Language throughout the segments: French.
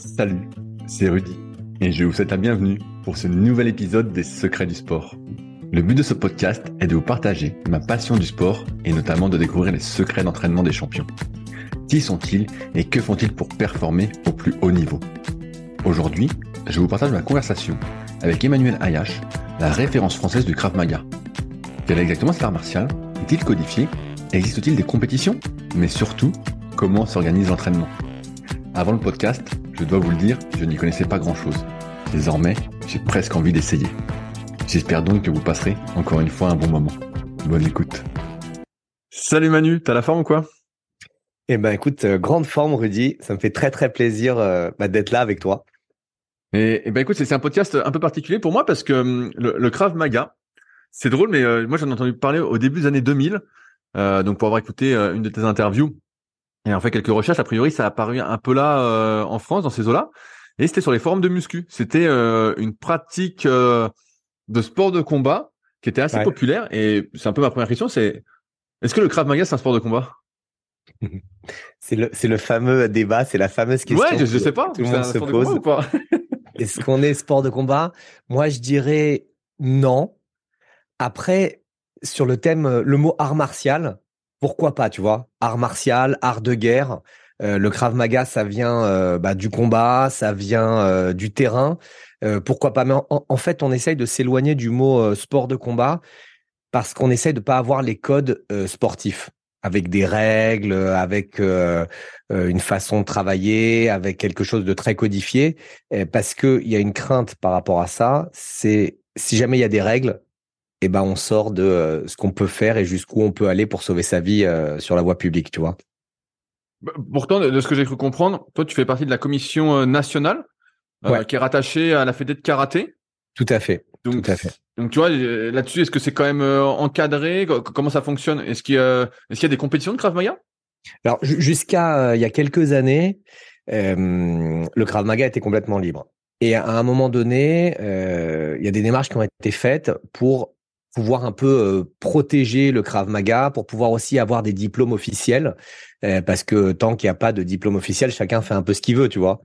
Salut, c'est Rudy et je vous souhaite la bienvenue pour ce nouvel épisode des Secrets du sport. Le but de ce podcast est de vous partager ma passion du sport et notamment de découvrir les secrets d'entraînement des champions. Qui sont-ils et que font-ils pour performer au plus haut niveau? Aujourd'hui, je vous partage ma conversation avec Emmanuel Ayash, la référence française du Krav Maga. Quel est exactement ce art martial? Est-il codifié? Existe-t-il des compétitions? Mais surtout, comment s'organise l'entraînement? Avant le podcast, je dois vous le dire, je n'y connaissais pas grand-chose. Désormais, j'ai presque envie d'essayer. J'espère donc que vous passerez encore une fois un bon moment. Bonne écoute. Salut Manu, t'as la forme ou quoi? Eh ben écoute, euh, grande forme Rudy, ça me fait très très plaisir euh, bah, d'être là avec toi. Et, ben écoute, c'est un podcast un peu particulier pour moi parce que hum, le, Krav Maga, c'est drôle, mais euh, moi j'en ai entendu parler au début des années 2000, donc pour avoir écouté une de tes interviews et en fait quelques recherches, a priori ça a apparu un peu là en France, dans ces eaux-là, et c'était sur les forums de muscu. C'était une pratique de sport de combat qui était assez populaire. Et c'est un peu ma première question, c'est est-ce que le Krav Maga c'est un sport de combat? C'est le, le fameux débat, c'est la fameuse question. Ouais, je, je sais pas. Tout le monde se pose. Est-ce qu'on est sport de combat? Moi, je dirais non. Après, sur le thème, le mot art martial, pourquoi pas, tu vois? Art martial, art de guerre. Euh, le Krav Maga, ça vient euh, bah, du combat, ça vient euh, du terrain. pourquoi pas? Mais en, fait, on essaye de s'éloigner du mot sport de combat parce qu'on essaye de pas avoir les codes sportifs avec des règles, avec une façon de travailler, avec quelque chose de très codifié, parce qu'il y a une crainte par rapport à ça. C'est si jamais il y a des règles, eh ben on sort de ce qu'on peut faire et jusqu'où on peut aller pour sauver sa vie sur la voie publique, tu vois. Bah, pourtant, de ce que j'ai cru comprendre, toi, tu fais partie de la commission euh, nationale euh, qui est rattachée à la Fédé de karaté. Tout à fait. Donc, Tout à fait. Donc, tu vois, euh, là-dessus, est-ce que c'est quand même encadré? Comment ça fonctionne? Est-ce qu'il y, a, est qu'il y a des compétitions de Krav Maga? Alors, jusqu'à il y a quelques années, le Krav Maga était complètement libre. Et à un moment donné, il y a des démarches qui ont été faites pour pouvoir un peu protéger le Krav Maga, pour pouvoir aussi avoir des diplômes officiels. Euh, parce que tant qu'il n'y a pas de diplôme officiel, chacun fait un peu ce qu'il veut, tu vois.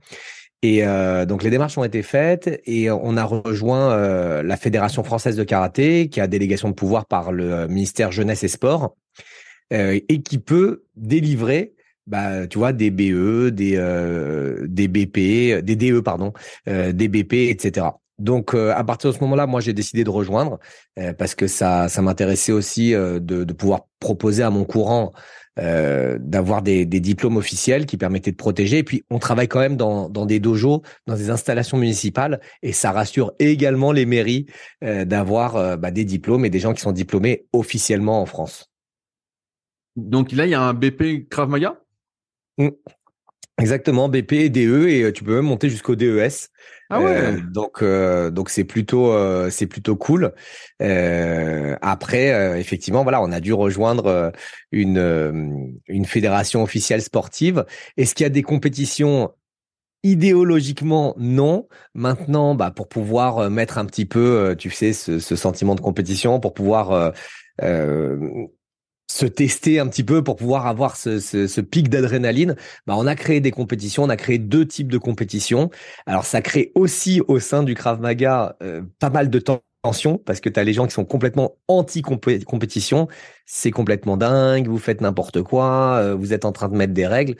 Et euh, donc les démarches ont été faites et on a rejoint euh, la Fédération française de karaté, qui a délégation de pouvoir par le ministère jeunesse et sport, et qui peut délivrer bah, tu vois, des BE, des des BP, des DE pardon, des BP, etc. Donc à partir de ce moment-là, moi j'ai décidé de rejoindre parce que ça ça m'intéressait aussi de, de pouvoir proposer à mon courant euh, d'avoir des, des, diplômes officiels qui permettaient de protéger. Et puis, on travaille quand même dans, dans des dojos, dans des installations municipales, et ça rassure également les mairies euh, d'avoir euh, bah, des diplômes et des gens qui sont diplômés officiellement en France. Donc là, il y a un BP Krav Maga? Mmh. Exactement, BP, DE et tu peux même monter jusqu'au DES. Ah ouais. Euh, donc euh, donc c'est plutôt euh, c'est plutôt cool. après effectivement voilà on a dû rejoindre une une fédération officielle sportive. Est-ce qu'il y a des compétitions Idéologiquement, non. Maintenant, bah, pour pouvoir mettre un petit peu, tu sais, ce, ce sentiment de compétition, pour pouvoir se tester un petit peu pour pouvoir avoir ce, ce, pic d'adrénaline, bah on a créé des compétitions, on a créé deux types de compétitions. Alors ça crée aussi au sein du Krav Maga euh, pas mal de tension parce que tu as les gens qui sont complètement anti-compétition, c'est complètement dingue, vous faites n'importe quoi, euh, vous êtes en train de mettre des règles.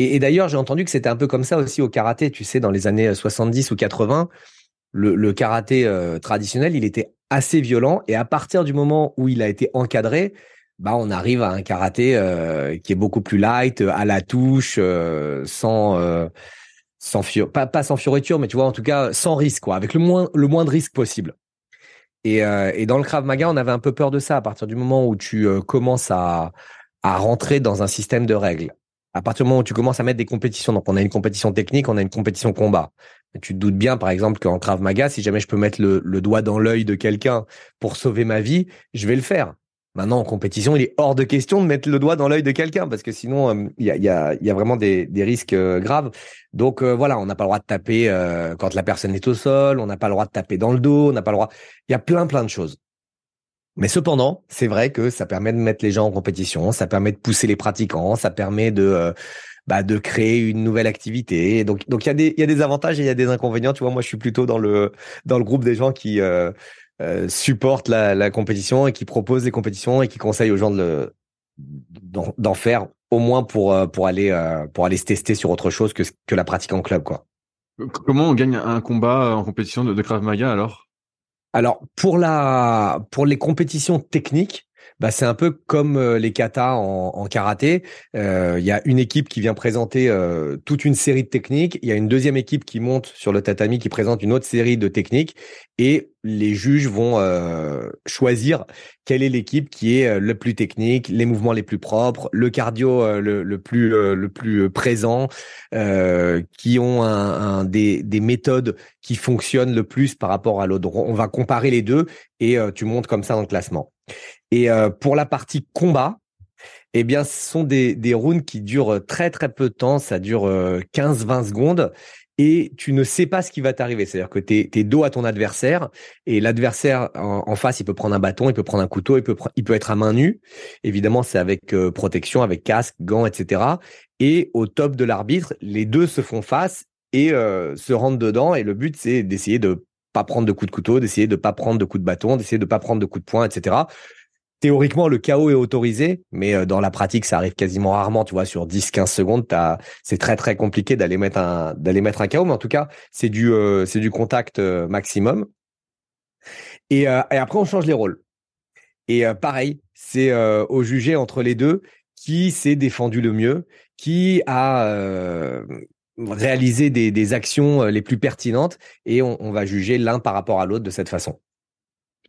Et, d'ailleurs, j'ai entendu que c'était un peu comme ça aussi au karaté, tu sais, dans les années 70 ou 80, le, le karaté euh, traditionnel, il était assez violent et à partir du moment où il a été encadré, bah on arrive à un karaté euh, qui est beaucoup plus light, à la touche, euh, sans euh, sans pas pas sans fioriture, mais tu vois en tout cas sans risque quoi, avec le moins le moins de risque possible. Et, et dans le Krav Maga, on avait un peu peur de ça à partir du moment où tu commences à à rentrer dans un système de règles. À partir du moment où tu commences à mettre des compétitions, donc on a une compétition technique, on a une compétition combat. Tu te doutes bien, par exemple, qu'en Krav Maga, si jamais je peux mettre le, le doigt dans l'œil de quelqu'un pour sauver ma vie, je vais le faire. Maintenant, en compétition, il est hors de question de mettre le doigt dans l'œil de quelqu'un parce que sinon, euh, il y, a, y, a, vraiment des, des risques euh, graves. Donc euh, voilà, on n'a pas le droit de taper quand la personne est au sol, on n'a pas le droit de taper dans le dos, on n'a pas le droit. Il y a plein plein de choses. Mais cependant, c'est vrai que ça permet de mettre les gens en compétition, ça permet de pousser les pratiquants, ça permet de bah, de créer une nouvelle activité. Donc, donc il y a des, y a des avantages et il y a des inconvénients. Tu vois, moi, je suis plutôt dans le, dans le groupe des gens qui euh, euh, supportent la, la compétition et qui proposent des compétitions et qui conseillent aux gens de d'en faire au moins pour euh, pour aller pour aller se tester sur autre chose que que la pratique en club, quoi. Comment on gagne un combat en compétition de, de Krav Maga alors? Alors pour la pour les compétitions techniques, bah, c'est un peu comme euh, les katas en, karaté. Euh, il y a une équipe qui vient présenter euh, toute une série de techniques. Il y a une deuxième équipe qui monte sur le tatami qui présente une autre série de techniques. Et les juges vont choisir quelle est l'équipe qui est le plus technique, les mouvements les plus propres, le cardio le, plus le plus présent, qui ont des, des méthodes qui fonctionnent le plus par rapport à l'autre. On va comparer les deux et tu montes comme ça dans le classement. Et euh, pour la partie combat, eh bien, ce sont des, rounds qui durent très très peu de temps, ça dure 15-20 euh, secondes et tu ne sais pas ce qui va t'arriver. C'est-à-dire que tu es, dos à ton adversaire et l'adversaire en, face, il peut prendre un bâton, il peut prendre un couteau, il peut, être à main nue. Évidemment, c'est avec euh, protection, avec casque, gants, etc. Et au top de l'arbitre, les deux se font face et se rentrent dedans. Et le but, c'est d'essayer de pas prendre de coups de couteau, d'essayer de pas prendre de coups de bâton, d'essayer de pas prendre de coups de poing, etc théoriquement, le chaos est autorisé, mais euh, dans la pratique, ça arrive quasiment rarement. Tu vois, sur 10-15 secondes, c'est très très compliqué d'aller mettre un d'aller mettre un chaos. Mais en tout cas, c'est du euh, c'est du contact euh, maximum. Et, et, après, on change les rôles. Et pareil, c'est au jugé entre les deux qui s'est défendu le mieux, qui a réalisé des, des, actions les plus pertinentes, et on, on va juger l'un par rapport à l'autre de cette façon.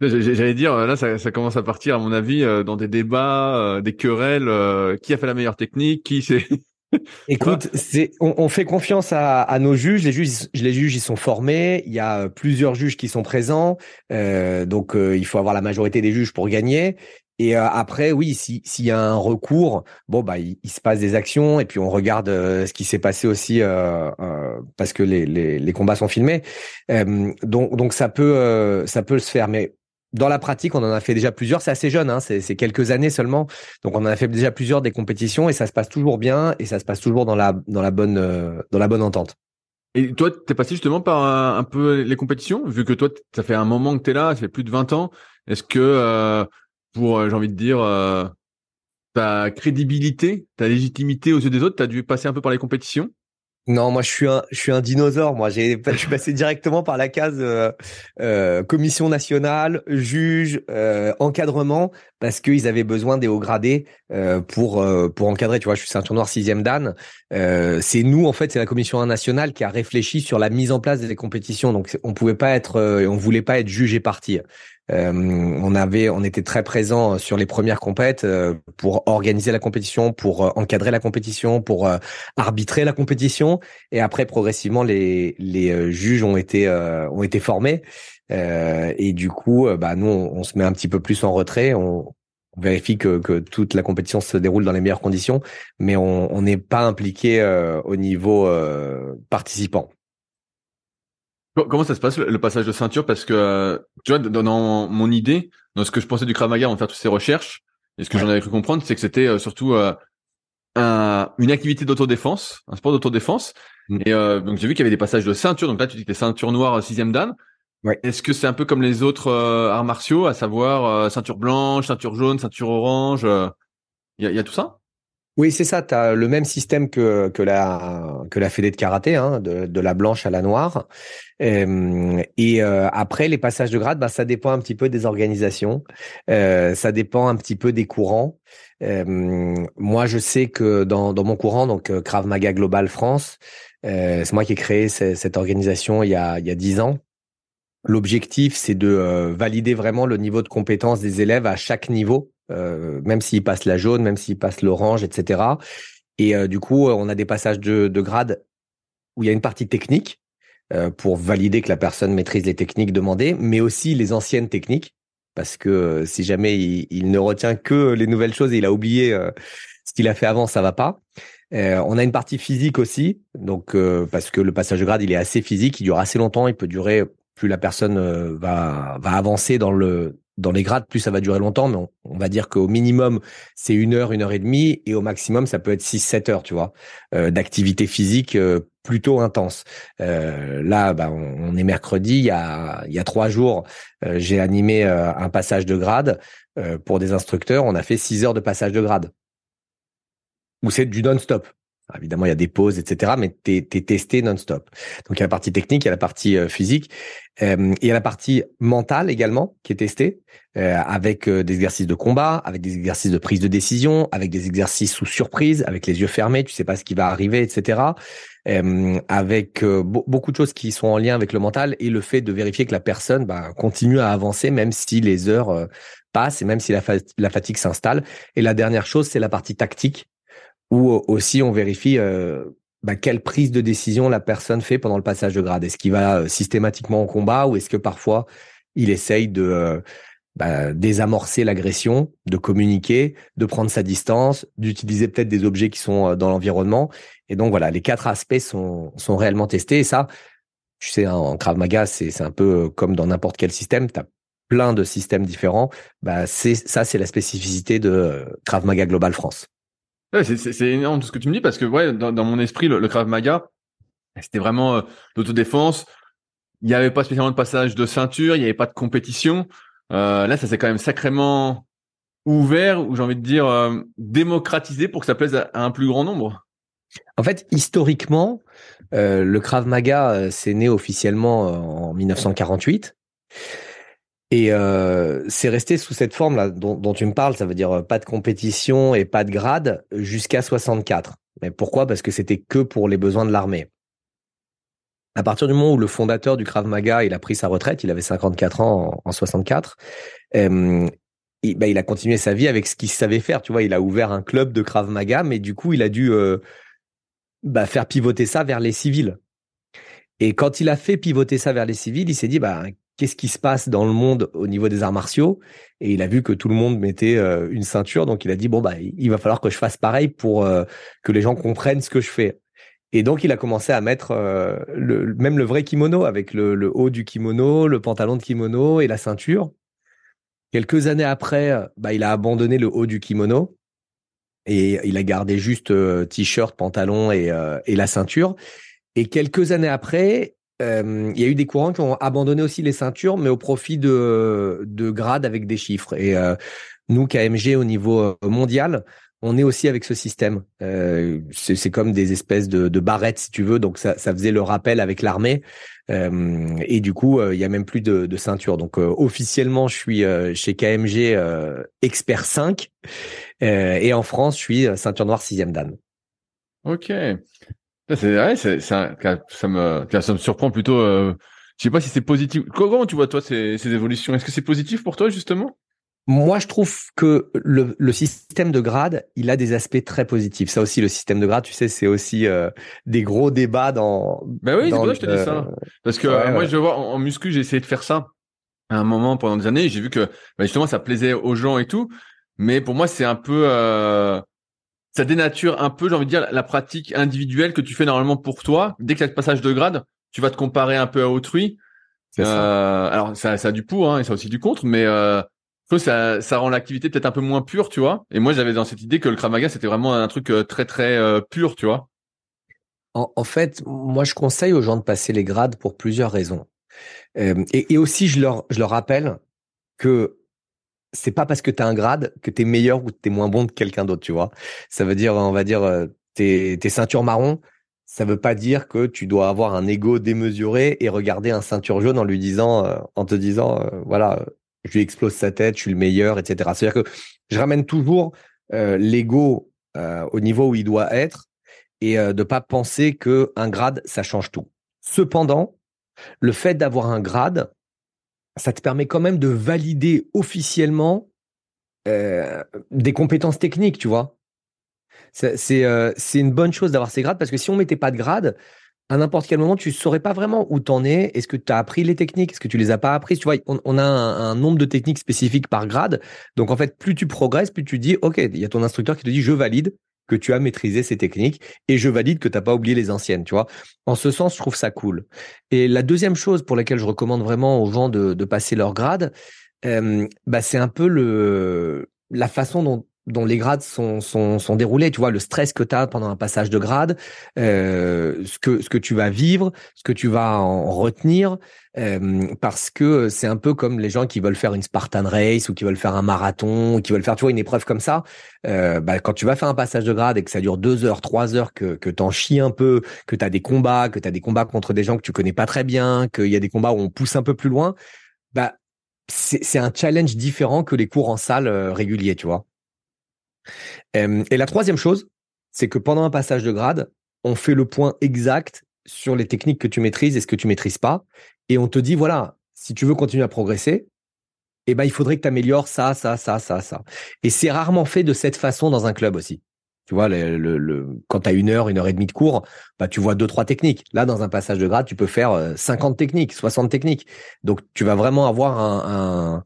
J'allais dire, là, ça, ça, commence à partir, à mon avis, euh, dans des débats, euh, des querelles. Euh, qui a fait la meilleure technique Qui c'est Écoute, c'est, on, on, fait confiance à, à, nos juges. Les juges, les juges, ils sont formés. Il y a plusieurs juges qui sont présents, donc il faut avoir la majorité des juges pour gagner. Et après, oui, s'il y a un recours, bon bah il, il, se passe des actions et puis on regarde ce qui s'est passé aussi parce que les, les, les, combats sont filmés. donc donc ça peut ça peut se faire, mais dans la pratique, on en a fait déjà plusieurs. C'est assez jeune, hein, c'est quelques années seulement. Donc, on en a fait déjà plusieurs des compétitions et ça se passe toujours bien et ça se passe toujours dans la dans la bonne euh, dans la bonne entente. Et toi, t'es passé justement par un, peu les compétitions, vu que toi, ça fait un moment que t'es là, ça fait plus de 20 ans. Est-ce que euh, pour, euh, j'ai envie de dire, ta crédibilité, ta légitimité aux yeux des autres, t'as dû passer un peu par les compétitions? Non, moi je suis un, je suis un dinosaure. Moi, j'ai, je suis passé directement par la case euh, euh, commission nationale, juge, euh, encadrement, parce qu'ils avaient besoin des hauts gradés pour pour encadrer. Tu vois, je suis ceinture noire sixième dan. c'est nous en fait, c'est la commission nationale qui a réfléchi sur la mise en place des compétitions. Donc, on pouvait pas être, on voulait pas être jugé parti. Euh, on avait, on était très présent sur les premières compètes euh, pour organiser la compétition, pour euh, encadrer la compétition, pour arbitrer la compétition. Et après, progressivement, les les juges ont été ont été formés. et du coup, bah nous, on, se met un petit peu plus en retrait. On, vérifie que, que toute la compétition se déroule dans les meilleures conditions, mais on n'est pas impliqué au niveau participant. Comment ça se passe le passage de ceinture? Parce que euh, tu vois, dans, mon idée, dans ce que je pensais du Krav Maga avant de faire toutes ces recherches, et ce que j'en avais cru comprendre, c'est que c'était euh, surtout euh, un, une activité d'autodéfense, un sport d'autodéfense. Mm. Et donc j'ai vu qu'il y avait des passages de ceinture. Donc là, tu dis que t'es ceinture noire sixième dan. Ouais. Est-ce que c'est un peu comme les autres arts martiaux, à savoir ceinture blanche, ceinture jaune, ceinture orange Il y a, y a tout ça? Oui, c'est ça. Tu as le même système que, que, la, que la fédé de karaté, hein, de, de la blanche à la noire. Euh, et euh, après, les passages de grade, bah, ça dépend un petit peu des organisations. Euh, ça dépend un petit peu des courants. moi, je sais que dans, dans mon courant, donc Krav Maga Global France, c'est moi qui ai créé cette, organisation il y a, il y a 10 ans. L'objectif, c'est de valider vraiment le niveau de compétence des élèves à chaque niveau euh, même s'il passe la jaune, même s'il passe l'orange, etc. Et euh, du coup, on a des passages de, de grade où il y a une partie technique euh, pour valider que la personne maîtrise les techniques demandées, mais aussi les anciennes techniques, parce que si jamais il, ne retient que les nouvelles choses et il a oublié ce qu'il a fait avant, ça va pas. on a une partie physique aussi, donc parce que le passage de grade il est assez physique, il dure assez longtemps, il peut durer plus la personne va va avancer dans le dans les grades, plus ça va durer longtemps, mais on, va dire qu'au minimum, c'est une heure, une heure et demie, et au maximum, ça peut être six, sept heures, tu vois, euh, d'activité physique euh, plutôt intense. Euh, là, bah, on, est mercredi, il y a, il y a trois jours, j'ai animé un passage de grade pour des instructeurs, on a fait six heures de passage de grade. Ou c'est du non-stop. Évidemment, il y a des pauses, etc., mais tu es, testé non-stop. Donc, il y a la partie technique, il y a la partie euh, physique, euh, il y a la partie mentale également qui est testée, euh, avec des exercices de combat, avec des exercices de prise de décision, avec des exercices sous surprise, avec les yeux fermés, tu sais pas ce qui va arriver, etc., avec beaucoup de choses qui sont en lien avec le mental et le fait de vérifier que la personne bah, continue à avancer même si les heures passent et même si la fatigue s'installe. Et la dernière chose, c'est la partie tactique ou aussi on vérifie euh, bah, quelle prise de décision la personne fait pendant le passage de grade. Est-ce qu'il va euh, systématiquement en combat ou est-ce que parfois il essaye de euh, bah, désamorcer l'agression, de communiquer, de prendre sa distance, d'utiliser peut-être des objets qui sont dans l'environnement? Et donc voilà, les quatre aspects sont, sont réellement testés. Et ça, tu sais, hein, en Krav Maga, c'est un peu comme dans n'importe quel système. Tu as plein de systèmes différents. Bah, ça, c'est la spécificité de Krav Maga Global France. C'est énorme tout ce que tu me dis parce que ouais, dans, mon esprit, le, Krav Maga, c'était vraiment euh, l'autodéfense. Il n'y avait pas spécialement de passage de ceinture, il n'y avait pas de compétition. Euh, là, ça s'est quand même sacrément ouvert, ou j'ai envie de dire euh, démocratisé pour que ça plaise à, un plus grand nombre. En fait, historiquement, euh, le Krav Maga, c'est né officiellement en 1948. Et euh, c'est resté sous cette forme là dont, tu me parles, ça veut dire euh, pas de compétition et pas de grade jusqu'à 64. Mais pourquoi? Parce que c'était que pour les besoins de l'armée. À partir du moment où le fondateur du Krav Maga, il a pris sa retraite, il avait 54 ans en, 64, euh, il, bah, il, a continué sa vie avec ce qu'il savait faire. Tu vois, il a ouvert un club de Krav Maga, mais du coup, il a dû euh, bah, faire pivoter ça vers les civils. Et quand il a fait pivoter ça vers les civils, il s'est dit, bah, qu'est-ce qui se passe dans le monde au niveau des arts martiaux. Et il a vu que tout le monde mettait euh, une ceinture. Donc il a dit bon bah il va falloir que je fasse pareil pour euh, que les gens comprennent ce que je fais. Et donc il a commencé à mettre euh, le, même le vrai kimono avec le, haut du kimono le pantalon de kimono et la ceinture. Quelques années après bah il a abandonné le haut du kimono et il a gardé juste t-shirt pantalon et, et la ceinture. Et quelques années après euh, il y a eu des courants qui ont abandonné aussi les ceintures, mais au profit de, de grades avec des chiffres. Et euh, nous, KMG, au niveau euh, mondial, on est aussi avec ce système. C'est comme des espèces de, de, barrettes, si tu veux. Donc, ça, faisait le rappel avec l'armée. Et du coup, il y a même plus de, de ceinture. Donc, officiellement, je suis chez KMG expert 5. et en France, je suis ceinture noire 6e dan. Ok. C'est ouais, c'est ça, ça me ça me surprend plutôt. Euh, je sais pas si c'est positif. Comment tu vois toi ces, ces évolutions? Est-ce que c'est positif pour toi justement? Moi, je trouve que le, le, système de grade, il a des aspects très positifs. Ça aussi, le système de grade, tu sais, c'est aussi euh, des gros débats dans. Ben oui, c'est pour ça que je te dis ça. Parce que euh, moi, je vois en, en muscu, j'ai essayé de faire ça à un moment pendant des années. J'ai vu que ben, justement, ça plaisait aux gens et tout. Mais pour moi, c'est un peu euh, ça dénature un peu, j'ai envie de dire, la pratique individuelle que tu fais normalement pour toi. Dès que tu as le passage de grade, tu vas te comparer un peu à autrui. Euh, alors ça, ça a du pour, hein, et ça a aussi du contre, mais euh, ça, ça rend l'activité peut-être un peu moins pure, tu vois. Et moi, j'avais dans cette idée que le Kramaga, c'était vraiment un truc euh, très très euh, pur, tu vois. En, en, fait, moi, je conseille aux gens de passer les grades pour plusieurs raisons. Euh, et, et, aussi, je leur, je leur rappelle que c'est pas parce que tu as un grade que tu es meilleur ou tu es moins bon que quelqu'un d'autre, tu vois. Ça veut dire, on va dire, euh, tes, ceintures marron, ça veut pas dire que tu dois avoir un ego démesuré et regarder un ceinture jaune en lui disant, euh, en te disant, euh, voilà, je lui explose sa tête, je suis le meilleur, etc. C'est-à-dire que je ramène toujours l'ego au niveau où il doit être et de pas penser que un grade ça change tout. Cependant, le fait d'avoir un grade, ça te permet quand même de valider officiellement euh, des compétences techniques, tu vois. C'est euh, une bonne chose d'avoir ces grades parce que si on mettait pas de grade, à n'importe quel moment, tu saurais pas vraiment où t'en es. Est-ce que tu as appris les techniques? Est-ce que tu les as pas apprises? Tu vois, on, a un, nombre de techniques spécifiques par grade. Donc en fait, plus tu progresses, plus tu dis, ok, il y a ton instructeur qui te dit, je valide que tu as maîtrisé ces techniques et je valide que tu n'as pas oublié les anciennes, tu vois. En ce sens, je trouve ça cool. Et la deuxième chose pour laquelle je recommande vraiment aux gens de, passer leur grade, bah c'est un peu le la façon dont dont les grades sont, sont, sont déroulés, tu vois, le stress que tu as pendant un passage de grade, euh, ce, que, ce que tu vas vivre, ce que tu vas en retenir, euh, parce que c'est un peu comme les gens qui veulent faire une Spartan Race ou qui veulent faire un marathon, ou qui veulent faire, tu vois, une épreuve comme ça. Euh, bah, quand tu vas faire un passage de grade et que ça dure deux heures, trois heures, que, que t'en chies un peu, que tu as des combats, que tu as des combats contre des gens que tu connais pas très bien, qu'il y a des combats où on pousse un peu plus loin, bah, c'est un challenge différent que les cours en salle euh, réguliers, tu vois. Et la troisième chose, c'est que pendant un passage de grade, on fait le point exact sur les techniques que tu maîtrises et ce que tu maîtrises pas. Et on te dit, voilà, si tu veux continuer à progresser, eh ben, il faudrait que tu améliores ça, ça, ça, ça, ça. Et c'est rarement fait de cette façon dans un club aussi. Tu vois, quand tu as une heure, une heure et demie de cours, bah, tu vois deux, trois techniques. Là, dans un passage de grade, tu peux faire 50 euh, techniques, 60 techniques. Donc, tu vas vraiment avoir un,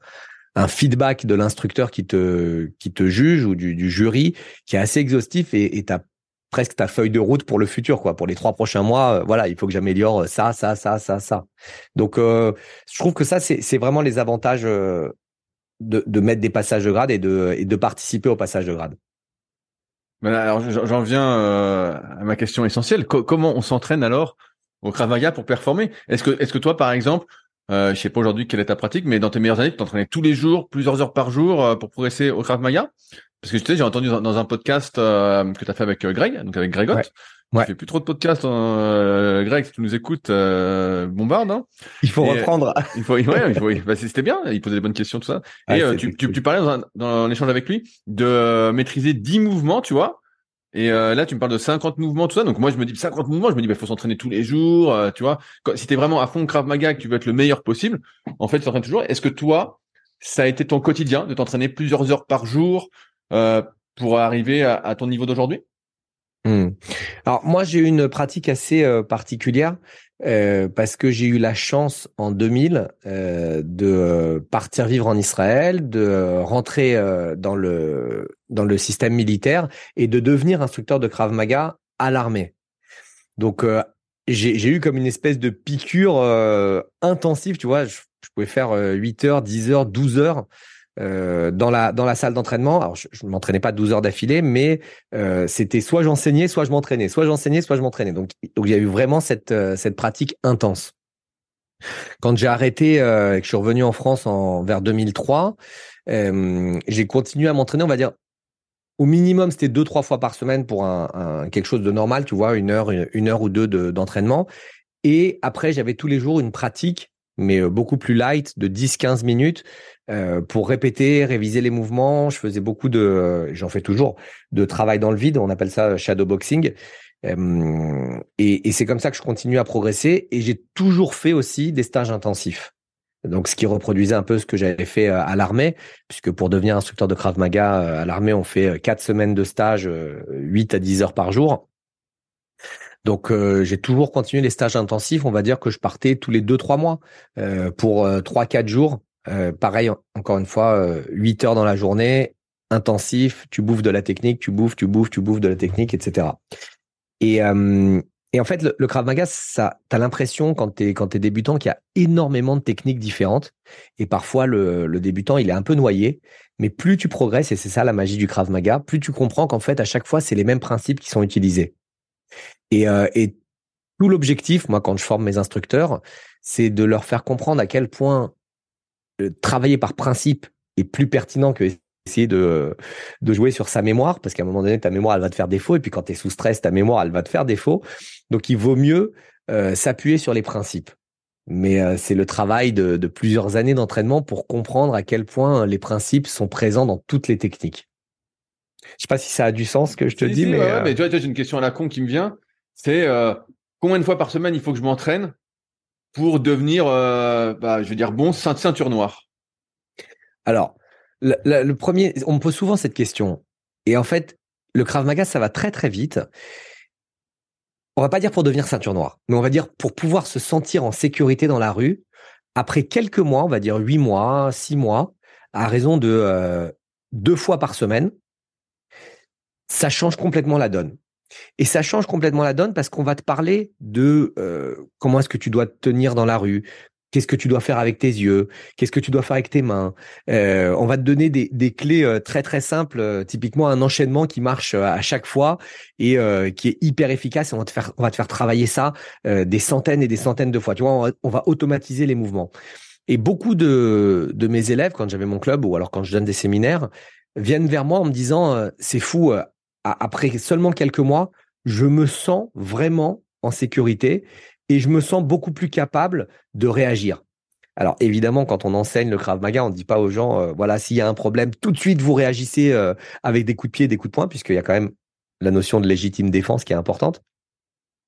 feedback de l'instructeur qui te, qui te juge ou du, jury qui est assez exhaustif et tu as presque ta feuille de route pour le futur, quoi. Pour les trois prochains mois, euh, voilà, il faut que j'améliore ça, ça, ça, ça, ça. Donc, euh, je trouve que ça, c'est vraiment les avantages de, de mettre des passages de grade et de, et de participer au passage de grade. Alors j'en viens euh, à ma question essentielle. comment on s'entraîne alors au Krav Maga pour performer? Est-ce que, est-ce que toi, par exemple, euh, je sais pas aujourd'hui quelle est ta pratique, mais dans tes meilleures années, tu t'entraînais tous les jours, plusieurs heures par jour euh, pour progresser au Krav Maga? Parce que tu sais, j'ai entendu dans, un podcast euh, que tu as fait avec Greg, donc avec Gregot. Ouais. Tu fais plus trop de podcasts, hein, Greg, si tu nous écoutes, bombarde. Hein. Il faut reprendre. il faut, ouais, il faut, bah, c'était bien. Il posait des bonnes questions, tout ça. Et tu, tu, tu, parlais dans, dans l'échange avec lui de maîtriser 10 mouvements, tu vois, et euh, là, tu me parles de 50 mouvements, tout ça. Donc moi, je me dis 50 mouvements. Je me dis, il bah, faut s'entraîner tous les jours. Euh, tu vois, si t'es vraiment à fond Krav Maga, que tu veux être le meilleur possible, en fait, tu t'entraînes toujours. Est-ce que toi, ça a été ton quotidien de t'entraîner plusieurs heures par jour euh, pour arriver à, ton niveau d'aujourd'hui? Hmm. Alors moi, j'ai eu une pratique assez particulière. Euh, parce que j'ai eu la chance en 2000 euh, de partir vivre en Israël, de rentrer euh, dans le dans le système militaire et de devenir instructeur de Krav Maga à l'armée. Donc j'ai eu comme une espèce de piqûre intensive, tu vois, je, je pouvais faire 8 heures, 10 heures, 12 heures euh, dans la dans la salle d'entraînement. Alors je, ne m'entraînais pas 12 heures d'affilée, mais euh, c'était soit j'enseignais, soit je m'entraînais, soit j'enseignais, soit je m'entraînais. Donc donc il y a eu vraiment cette euh, cette pratique intense. Quand j'ai arrêté et que je suis revenu en France en vers 2003, j'ai continué à m'entraîner, on va dire au minimum, c'était deux, trois fois par semaine pour un, quelque chose de normal, tu vois, une heure, une heure ou deux d'entraînement. et après, j'avais tous les jours une pratique, mais beaucoup plus light, de 10-15 minutes, euh, pour répéter, réviser les mouvements. Je faisais beaucoup de, j'en fais toujours, de travail dans le vide. On appelle ça shadowboxing. Euh, et, c'est comme ça que je continue à progresser. Et j'ai toujours fait aussi des stages intensifs. Donc, ce qui reproduisait un peu ce que j'avais fait euh, à l'armée, puisque pour devenir instructeur de Krav Maga à l'armée, on fait quatre semaines de stage, 8 à 10 heures par jour. Donc j'ai toujours continué les stages intensifs. On va dire que je partais tous les deux trois mois euh, pour trois quatre jours euh, pareil, encore une fois, 8 euh, heures dans la journée, intensif, tu bouffes de la technique, tu bouffes, tu bouffes, tu bouffes de la technique, etc. Et, euh, et en fait, le, Krav Maga, ça, t'as l'impression quand t'es t'es débutant qu'il y a énormément de techniques différentes. Et parfois, le, débutant, il est un peu noyé. Mais plus tu progresses, et c'est ça la magie du Krav Maga, plus tu comprends qu'en fait, à chaque fois, c'est les mêmes principes qui sont utilisés. Euh, et tout l'objectif, moi, quand je forme mes instructeurs, c'est de leur faire comprendre à quel point travailler par principe est plus pertinent que essayer de, de jouer sur sa mémoire, parce qu'à un moment donné, ta mémoire, elle va te faire défaut, et puis quand tu es sous stress, ta mémoire, elle va te faire défaut. Donc, il vaut mieux euh, s'appuyer sur les principes. Mais euh, c'est le travail de, de plusieurs années d'entraînement pour comprendre à quel point les principes sont présents dans toutes les techniques. Je sais pas si ça a du sens ce que je te dis, mais, euh, mais tu vois, j'ai une question à la con qui me vient. C'est combien de fois par semaine il faut que je m'entraîne pour devenir, euh, bah, je veux dire, bon ceinture noire Alors, le, premier, on me pose souvent cette question. Et en fait, le Krav Maga, ça va très très vite. On va pas dire pour devenir ceinture noire, mais on va dire pour pouvoir se sentir en sécurité dans la rue. Après quelques mois, on va dire huit mois, six mois, à raison de euh, deux fois par semaine, ça change complètement la donne. Et ça change complètement la donne parce qu'on va te parler de euh, comment est-ce que tu dois te tenir dans la rue, Qu'est-ce que tu dois faire avec tes yeux? Qu'est-ce que tu dois faire avec tes mains? Euh, On va te donner des, clés euh, très très simples, typiquement un enchaînement qui marche à chaque fois et qui est hyper efficace. on va te faire, on va te faire travailler ça des centaines et des centaines de fois. Tu vois, on va, automatiser les mouvements. Et beaucoup de mes élèves, quand j'avais mon club ou alors quand je donne des séminaires, viennent vers moi en me disant c'est fou. Après seulement quelques mois, je me sens vraiment en sécurité et je me sens beaucoup plus capable de réagir. Alors évidemment, quand on enseigne le Krav Maga, on ne dit pas aux gens, euh, voilà, s'il y a un problème, tout de suite vous réagissez euh, avec des coups de pied, des coups de poing, puisqu'il y a quand même la notion de légitime défense qui est importante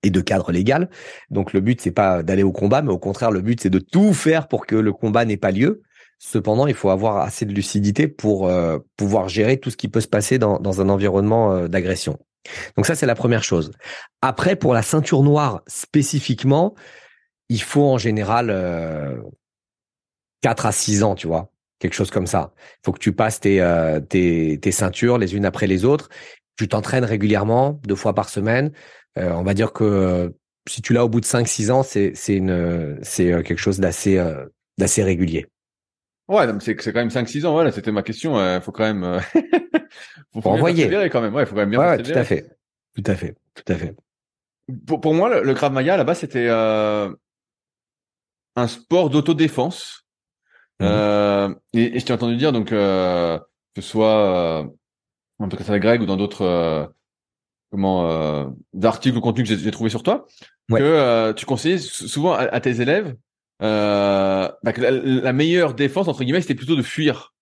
et de cadre légal. Donc le but c'est pas d'aller au combat, mais au contraire le but c'est de tout faire pour que le combat n'ait pas lieu. Cependant, il faut avoir assez de lucidité pour euh, pouvoir gérer tout ce qui peut se passer dans, dans un environnement d'agression. Donc ça, c'est la première chose. Après, pour la ceinture noire spécifiquement, il faut en général euh, 4 à 6 ans, tu vois, quelque chose comme ça. Il faut que tu passes tes, euh, tes, tes, ceintures les unes après les autres. Tu t'entraînes régulièrement, deux fois par semaine. Euh, on va dire que si tu l'as au bout de 5-6 ans, c'est euh, quelque chose d'assez d'assez régulier. Ouais, c'est c'est quand même 5-6 ans. Voilà, c'était ma question. Il faut quand même faut, envoyer. quand même. Ouais, faut quand même bien ouais, tout à fait. Tout à fait. Tout à fait. Pour, pour moi, le, le Krav Maga, là-bas, c'était euh, un sport d'autodéfense. Mmh. Euh, et, et, je t'ai entendu dire, donc, euh, que ce soit euh, en tout cas avec Greg ou dans d'autres euh, comment euh, d'articles ou contenus que j'ai trouvé sur toi, que euh, tu conseillais souvent à, tes élèves euh, bah, que la, la, meilleure défense entre guillemets c'était plutôt de fuir.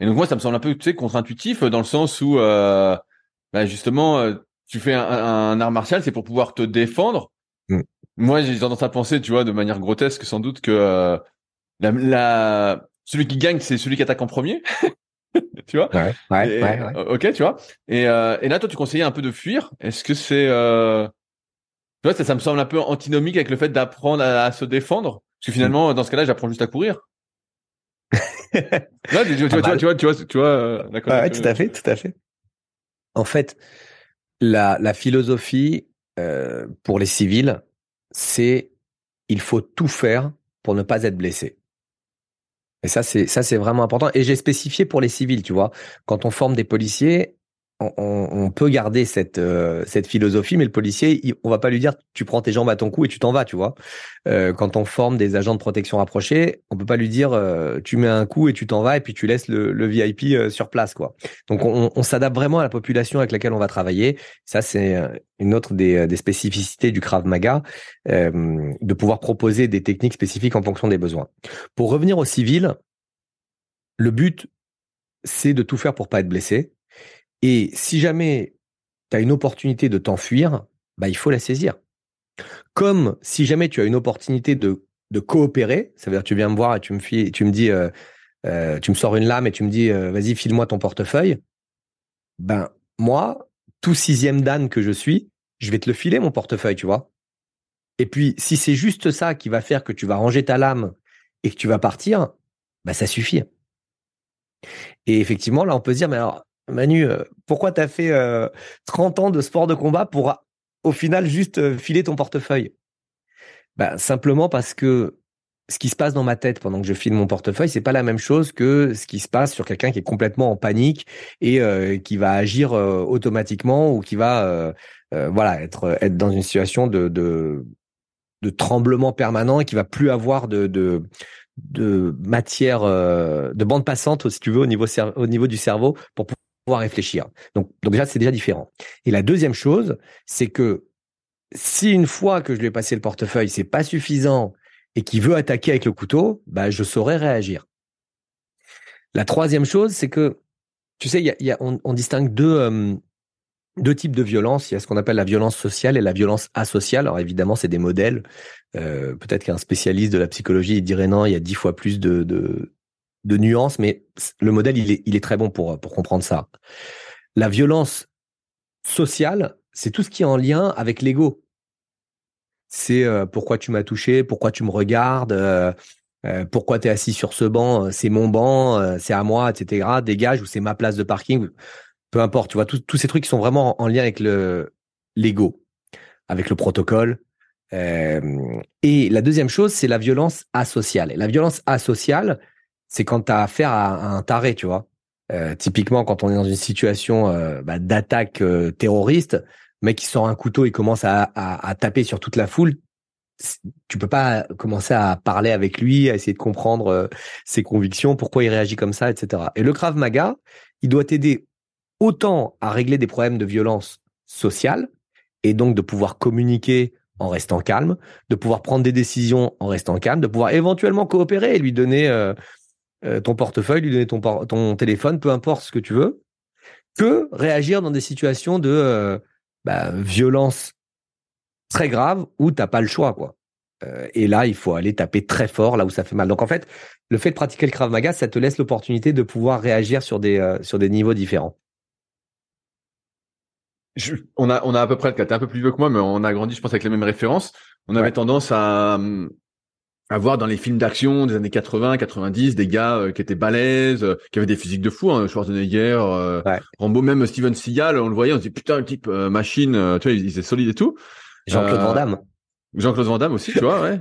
Et donc moi, ça me semble un peu, tu sais, contre-intuitif dans le sens où, euh, bah, justement, euh, tu fais un, un art martial, c'est pour pouvoir te défendre. Mm. Moi, j'ai tendance à penser, tu vois, de manière grotesque, sans doute que euh, la, la, celui qui gagne, c'est celui qui attaque en premier. tu vois? Ouais, ouais, ouais, Ok, tu vois? Et, euh, et là, toi, tu conseillais un peu de fuir. Est-ce que c'est, euh... tu vois, ça, ça me semble un peu antinomique avec le fait d'apprendre à, se défendre, parce que finalement, dans ce cas-là, j'apprends juste à courir tu, vois, tu, vois, tu vois, tu vois, d'accord. tout à fait, tout à fait. En fait, la, la philosophie euh, pour les civils, c'est il faut tout faire pour ne pas être blessé. Et ça, c'est ça, c'est vraiment important. Et j'ai spécifié pour les civils, tu vois. Quand on forme des policiers, on, on, peut garder cette euh, cette philosophie, mais le policier, on va pas lui dire tu prends tes jambes à ton cou et tu t'en vas, tu vois. Euh, quand on forme des agents de protection rapprochés, on peut pas lui dire euh, tu mets un coup et tu t'en vas et puis tu laisses le, le VIP euh, sur place, quoi. Donc on, on s'adapte vraiment à la population avec laquelle on va travailler. Ça c'est une autre des, des spécificités du Krav Maga, de pouvoir proposer des techniques spécifiques en fonction des besoins. Pour revenir aux civils, le but c'est de tout faire pour pas être blessé et si jamais tu as une opportunité de t'enfuir, bah, il faut la saisir. Comme si jamais tu as une opportunité de, coopérer, ça veut dire tu viens me voir et tu me, tu me dis, euh, euh, tu me sors une lame et tu me dis, euh, vas-y, file-moi ton portefeuille. Ben, moi, tout sixième dan que je suis, je vais te le filer, mon portefeuille, tu vois. Et puis, si c'est juste ça qui va faire que tu vas ranger ta lame et que tu vas partir, bah, ça suffit. Et effectivement, là, on peut se dire, mais alors, Manu, euh, pourquoi tu as fait 30 euh, ans de sport de combat pour au final juste euh, filer ton portefeuille? Ben, Simplement parce que ce qui se passe dans ma tête pendant que je file mon portefeuille, c'est pas la même chose que ce qui se passe sur quelqu'un qui est complètement en panique et qui va agir automatiquement ou qui va voilà être être dans une situation de, de de tremblement permanent et qui va plus avoir de de, de matière de bande passante si tu veux au niveau au niveau du cerveau pour pouvoir réfléchir. Donc, donc déjà, c'est déjà différent. Et la deuxième chose, c'est que si une fois que je lui ai passé le portefeuille, c'est pas suffisant et qu'il veut attaquer avec le couteau, bah, je saurais réagir. La troisième chose, c'est que, tu sais, y a, on, distingue deux, euh, deux types de violence. Il y a ce qu'on appelle la violence sociale et la violence asociale. Alors évidemment, c'est des modèles. Euh, Peut-être qu'un spécialiste de la psychologie dirait non, il y a dix fois plus de, de nuances, mais le modèle, il est, très bon pour, comprendre ça. La violence sociale, c'est tout ce qui est en lien avec l'ego. C'est euh, pourquoi tu m'as touché, pourquoi tu me regardes, euh, euh, pourquoi tu es assis sur ce banc, c'est mon banc, c'est à moi, etc. Dégage ou c'est ma place de parking. Peu importe, tu vois, tous ces trucs qui sont vraiment en lien avec le l'ego, avec le protocole, et la deuxième chose, c'est la violence asociale. La violence asociale, c'est quand tu as affaire à, un taré, tu vois. typiquement, quand on est dans une situation bah, d'attaque terroriste, mec qui sort un couteau et commence à, taper sur toute la foule, tu peux pas commencer à parler avec lui, à essayer de comprendre euh, ses convictions, pourquoi il réagit comme ça, etc. Et le Krav Maga, il doit t'aider autant à régler des problèmes de violence sociale et donc de pouvoir communiquer en restant calme, de pouvoir prendre des décisions en restant calme, de pouvoir éventuellement coopérer et lui donner euh, euh, ton portefeuille, lui donner ton, ton téléphone, peu importe ce que tu veux, que réagir dans des situations de bah, violence très grave où t'as pas le choix, quoi. Euh, et là, il faut aller taper très fort là où ça fait mal. Donc en fait, le fait de pratiquer le Krav Maga, ça te laisse l'opportunité de pouvoir réagir sur des euh, sur des niveaux différents. on a on a à peu près, t'es un peu plus vieux que moi, mais on a grandi, je pense, avec les mêmes références. On avait tendance à, à voir dans les films d'action des années 80, 90, des gars euh, qui étaient balèzes, qui avaient des physiques de fou, hein, Schwarzenegger, Rambo, même Steven Seagal, on le voyait, on se dit putain le type machine, tu vois, il, il est solide et tout. Jean-Claude Van Damme. Jean-Claude Van Damme aussi, tu vois, ouais.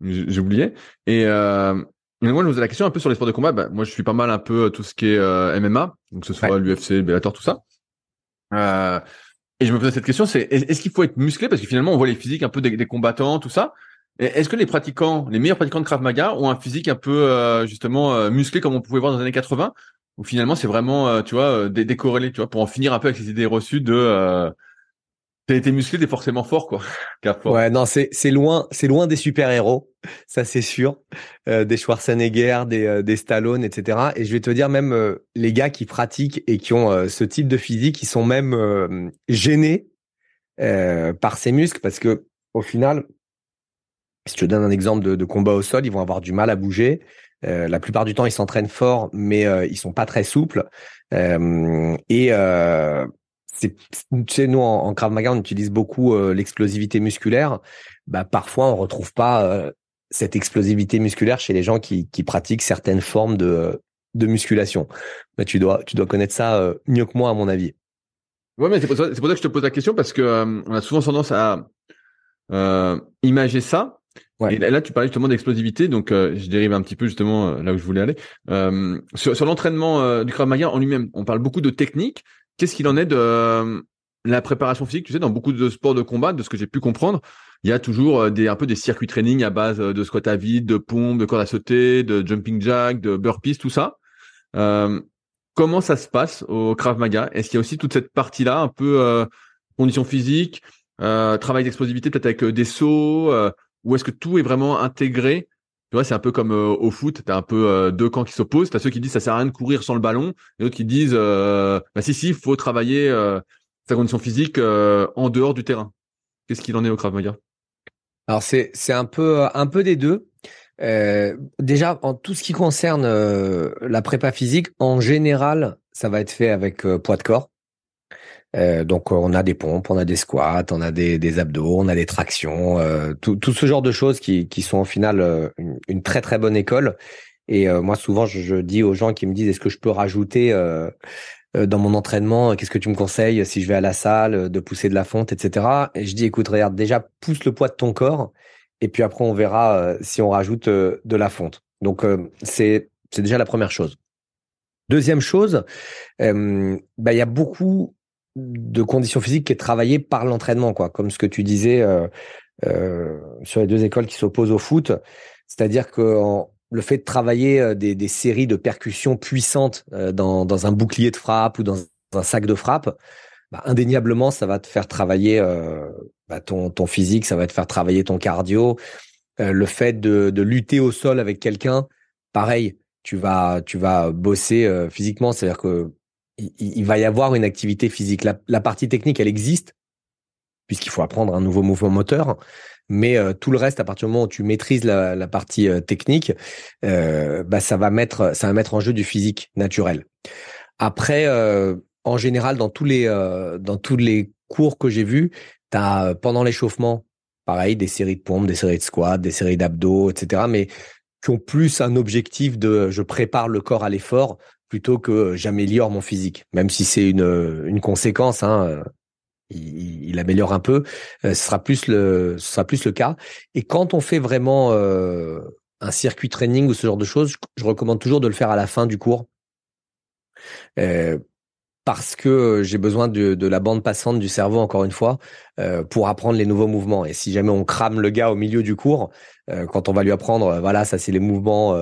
J'ai oublié. Et euh, moi, je me posais la question un peu sur les sports de combat. Bah, moi, je suis pas mal un peu tout ce qui est euh, MMA, donc que ce soit l'UFC, le Bellator, tout ça. Euh, et je me posais cette question, c'est est-ce qu'il faut être musclé? Parce que finalement, on voit les physiques un peu des, combattants, tout ça. Est-ce que les pratiquants, les meilleurs pratiquants de Krav Maga ont un physique un peu euh, justement euh, musclé comme on pouvait voir dans les années 80 ou finalement c'est vraiment, tu vois, décorrélé, tu vois, pour en finir un peu avec ces idées reçues de T'as été musclé, t'es forcément fort, quoi. Ouais, non, c'est loin, c'est loin des super héros, ça c'est sûr, euh, des Schwarzenegger, des euh, des Stallone, etc. Et je vais te dire même euh, les gars qui pratiquent et qui ont ce type de physique, ils sont même gênés par ces muscles parce que au final, si je te donne un exemple de, de combat au sol, ils vont avoir du mal à bouger. la plupart du temps, ils s'entraînent fort, mais ils sont pas très souples. et c'est, tu nous en, en, Krav Maga, on utilise beaucoup euh, l'explosivité musculaire. Bah, parfois, on retrouve pas euh, cette explosivité musculaire chez les gens qui, qui pratiquent certaines formes de, de musculation. Mais tu dois, tu dois connaître ça euh, mieux que moi, à mon avis. Ouais, mais c'est pour, ça, c'est pour ça que je te pose la question parce que on a souvent tendance à imager ça. Et là, tu parlais justement d'explosivité, donc je dérive un petit peu justement là où je voulais aller. sur, sur l'entraînement du Krav Maga en lui-même, on parle beaucoup de technique, Qu'est-ce qu'il en est de euh, la préparation physique? Tu sais, dans beaucoup de sports de combat, de ce que j'ai pu comprendre, il y a toujours euh, des un peu des circuits training à base euh, de squat à vide, de pompe, de corde à sauter, de jumping jack, de burpees, tout ça. Euh, comment ça se passe au Krav Maga? Est-ce qu'il y a aussi toute cette partie-là, un peu euh, conditions physiques, travail d'explosivité, peut-être avec des sauts, ou est-ce que tout est vraiment intégré? Tu vois, c'est un peu comme euh, au foot, t'as un peu euh, deux camps qui s'opposent. T'as ceux qui disent ça sert à rien de courir sans le ballon, et d'autres qui disent euh, bah si si, il faut travailler sa condition physique en dehors du terrain. Qu'est-ce qu'il en est au Krav Maga? Alors c'est c'est un peu un peu des deux. déjà, en tout ce qui concerne la prépa physique, en général, ça va être fait avec poids de corps. Euh, donc on a des pompes, on a des squats, on a des, abdos, on a des tractions, euh, tout, ce genre de choses qui, sont au final euh, une, très très bonne école. Et moi souvent je, je, dis aux gens qui me disent est-ce que je peux rajouter dans mon entraînement, qu'est-ce que tu me conseilles si je vais à la salle, de pousser de la fonte, etc. Et je dis écoute regarde déjà pousse le poids de ton corps et puis après on verra si on rajoute de la fonte. Donc c'est c'est déjà la première chose. Deuxième chose, bah il y a beaucoup de conditions physiques qui est travaillé par l'entraînement, quoi. Comme ce que tu disais euh, euh, sur les deux écoles qui s'opposent au foot, c'est-à-dire que le fait de travailler euh, des, des, séries de percussions puissantes dans, dans, un bouclier de frappe ou dans un sac de frappe, bah, indéniablement, ça va te faire travailler bah, ton, ton physique, ça va te faire travailler ton cardio. le fait de, de lutter au sol avec quelqu'un, pareil, tu vas tu vas bosser physiquement, c'est-à-dire que il, va y avoir une activité physique. La, partie technique, elle existe, puisqu'il faut apprendre un nouveau mouvement moteur. Mais euh, tout le reste, à partir du moment où tu maîtrises la, partie euh, technique, euh, bah, ça va mettre, ça va mettre en jeu du physique naturel. Après, en général, dans tous les, dans tous les cours que j'ai vus, tu as pendant l'échauffement, pareil, des séries de pompes, des séries de squats, des séries d'abdos, etc. Mais qui ont plus un objectif de je prépare le corps à l'effort plutôt que j'améliore mon physique, même si c'est une, conséquence. Hein, il, améliore un peu. ce sera plus le, ce sera plus le cas. Et quand on fait vraiment un circuit training ou ce genre de choses, je, recommande toujours de le faire à la fin du cours. parce que j'ai besoin de, la bande passante du cerveau, encore une fois, pour apprendre les nouveaux mouvements. Et si jamais on crame le gars au milieu du cours, quand on va lui apprendre, voilà, ça c'est les mouvements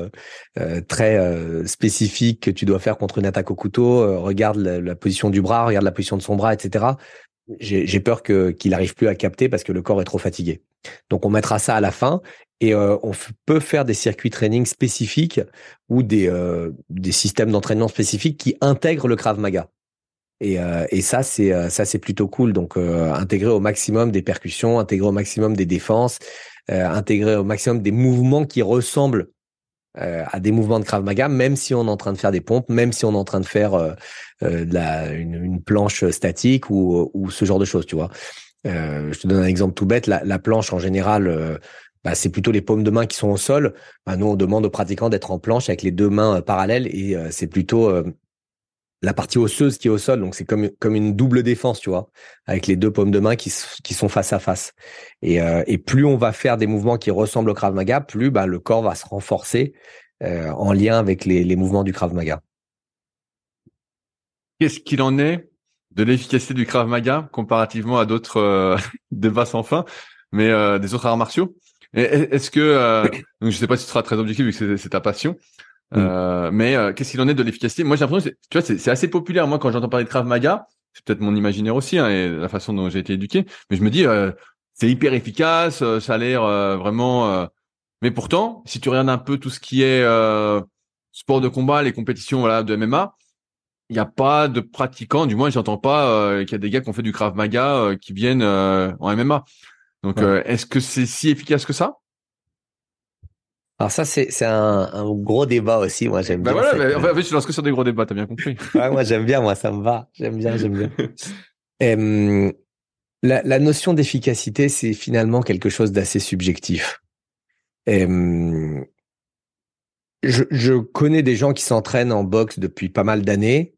très spécifiques que tu dois faire contre une attaque au couteau, regarde la, position du bras, regarde la position de son bras, etc j'ai peur que qu'il n'arrive plus à capter parce que le corps est trop fatigué. Donc on mettra ça à la fin et euh, on peut faire des circuits training spécifiques ou des euh, des systèmes d'entraînement spécifiques qui intègrent le Krav Maga. Et, euh, et ça c'est ça c'est plutôt cool. Donc intégrer au maximum des percussions, intégrer au maximum des défenses, intégrer au maximum des mouvements qui ressemblent euh, à des mouvements de Krav Maga, même si on est en train de faire des pompes, même si on est en train de faire euh, euh de la, une, planche statique ou, ou ce genre de choses, tu vois. Euh, je te donne un exemple tout bête. La, la planche, en général, bah, c'est plutôt les paumes de main qui sont au sol. Bah, nous, on demande aux pratiquants d'être en planche avec les deux mains parallèles et c'est plutôt la partie osseuse qui est au sol. Donc c'est comme comme une double défense, tu vois, avec les deux paumes de main qui qui sont face à face. Et, euh, et plus on va faire des mouvements qui ressemblent au Krav Maga, plus bah, le corps va se renforcer euh, en lien avec les, les mouvements du Krav Maga. Qu'est-ce qu'il en est de l'efficacité du Krav Maga comparativement à d'autres euh, débats sans fin, mais euh, des autres arts martiaux? Est-ce que, euh, donc je sais pas si tu seras très objectif vu que c'est ta passion, Mm. Euh, mais euh, qu'est-ce qu'il en est de l'efficacité? Moi, j'ai l'impression, que tu vois, c'est assez populaire. Moi, quand j'entends parler de Krav Maga, c'est peut-être mon imaginaire aussi hein, et la façon dont j'ai été éduqué, mais je me dis, euh, c'est hyper efficace, ça a l'air vraiment. Mais pourtant, si tu regardes un peu tout ce qui est sport de combat, les compétitions, voilà, de MMA, il n'y a pas de pratiquants, du moins, j'entends pas qu'il y a des gars qui ont fait du Krav Maga qui viennent en MMA. Donc, est-ce que c'est si efficace que ça? Alors ça, c'est c'est un, un, gros débat aussi. Moi, j'aime bah bien. Voilà, mais, en fait, tu lances que sur des gros débats, t'as bien compris. ouais, moi, j'aime bien. Moi, ça me va. J'aime bien, j'aime bien. la, la, notion d'efficacité, c'est finalement quelque chose d'assez subjectif. Je, je, connais des gens qui s'entraînent en boxe depuis pas mal d'années.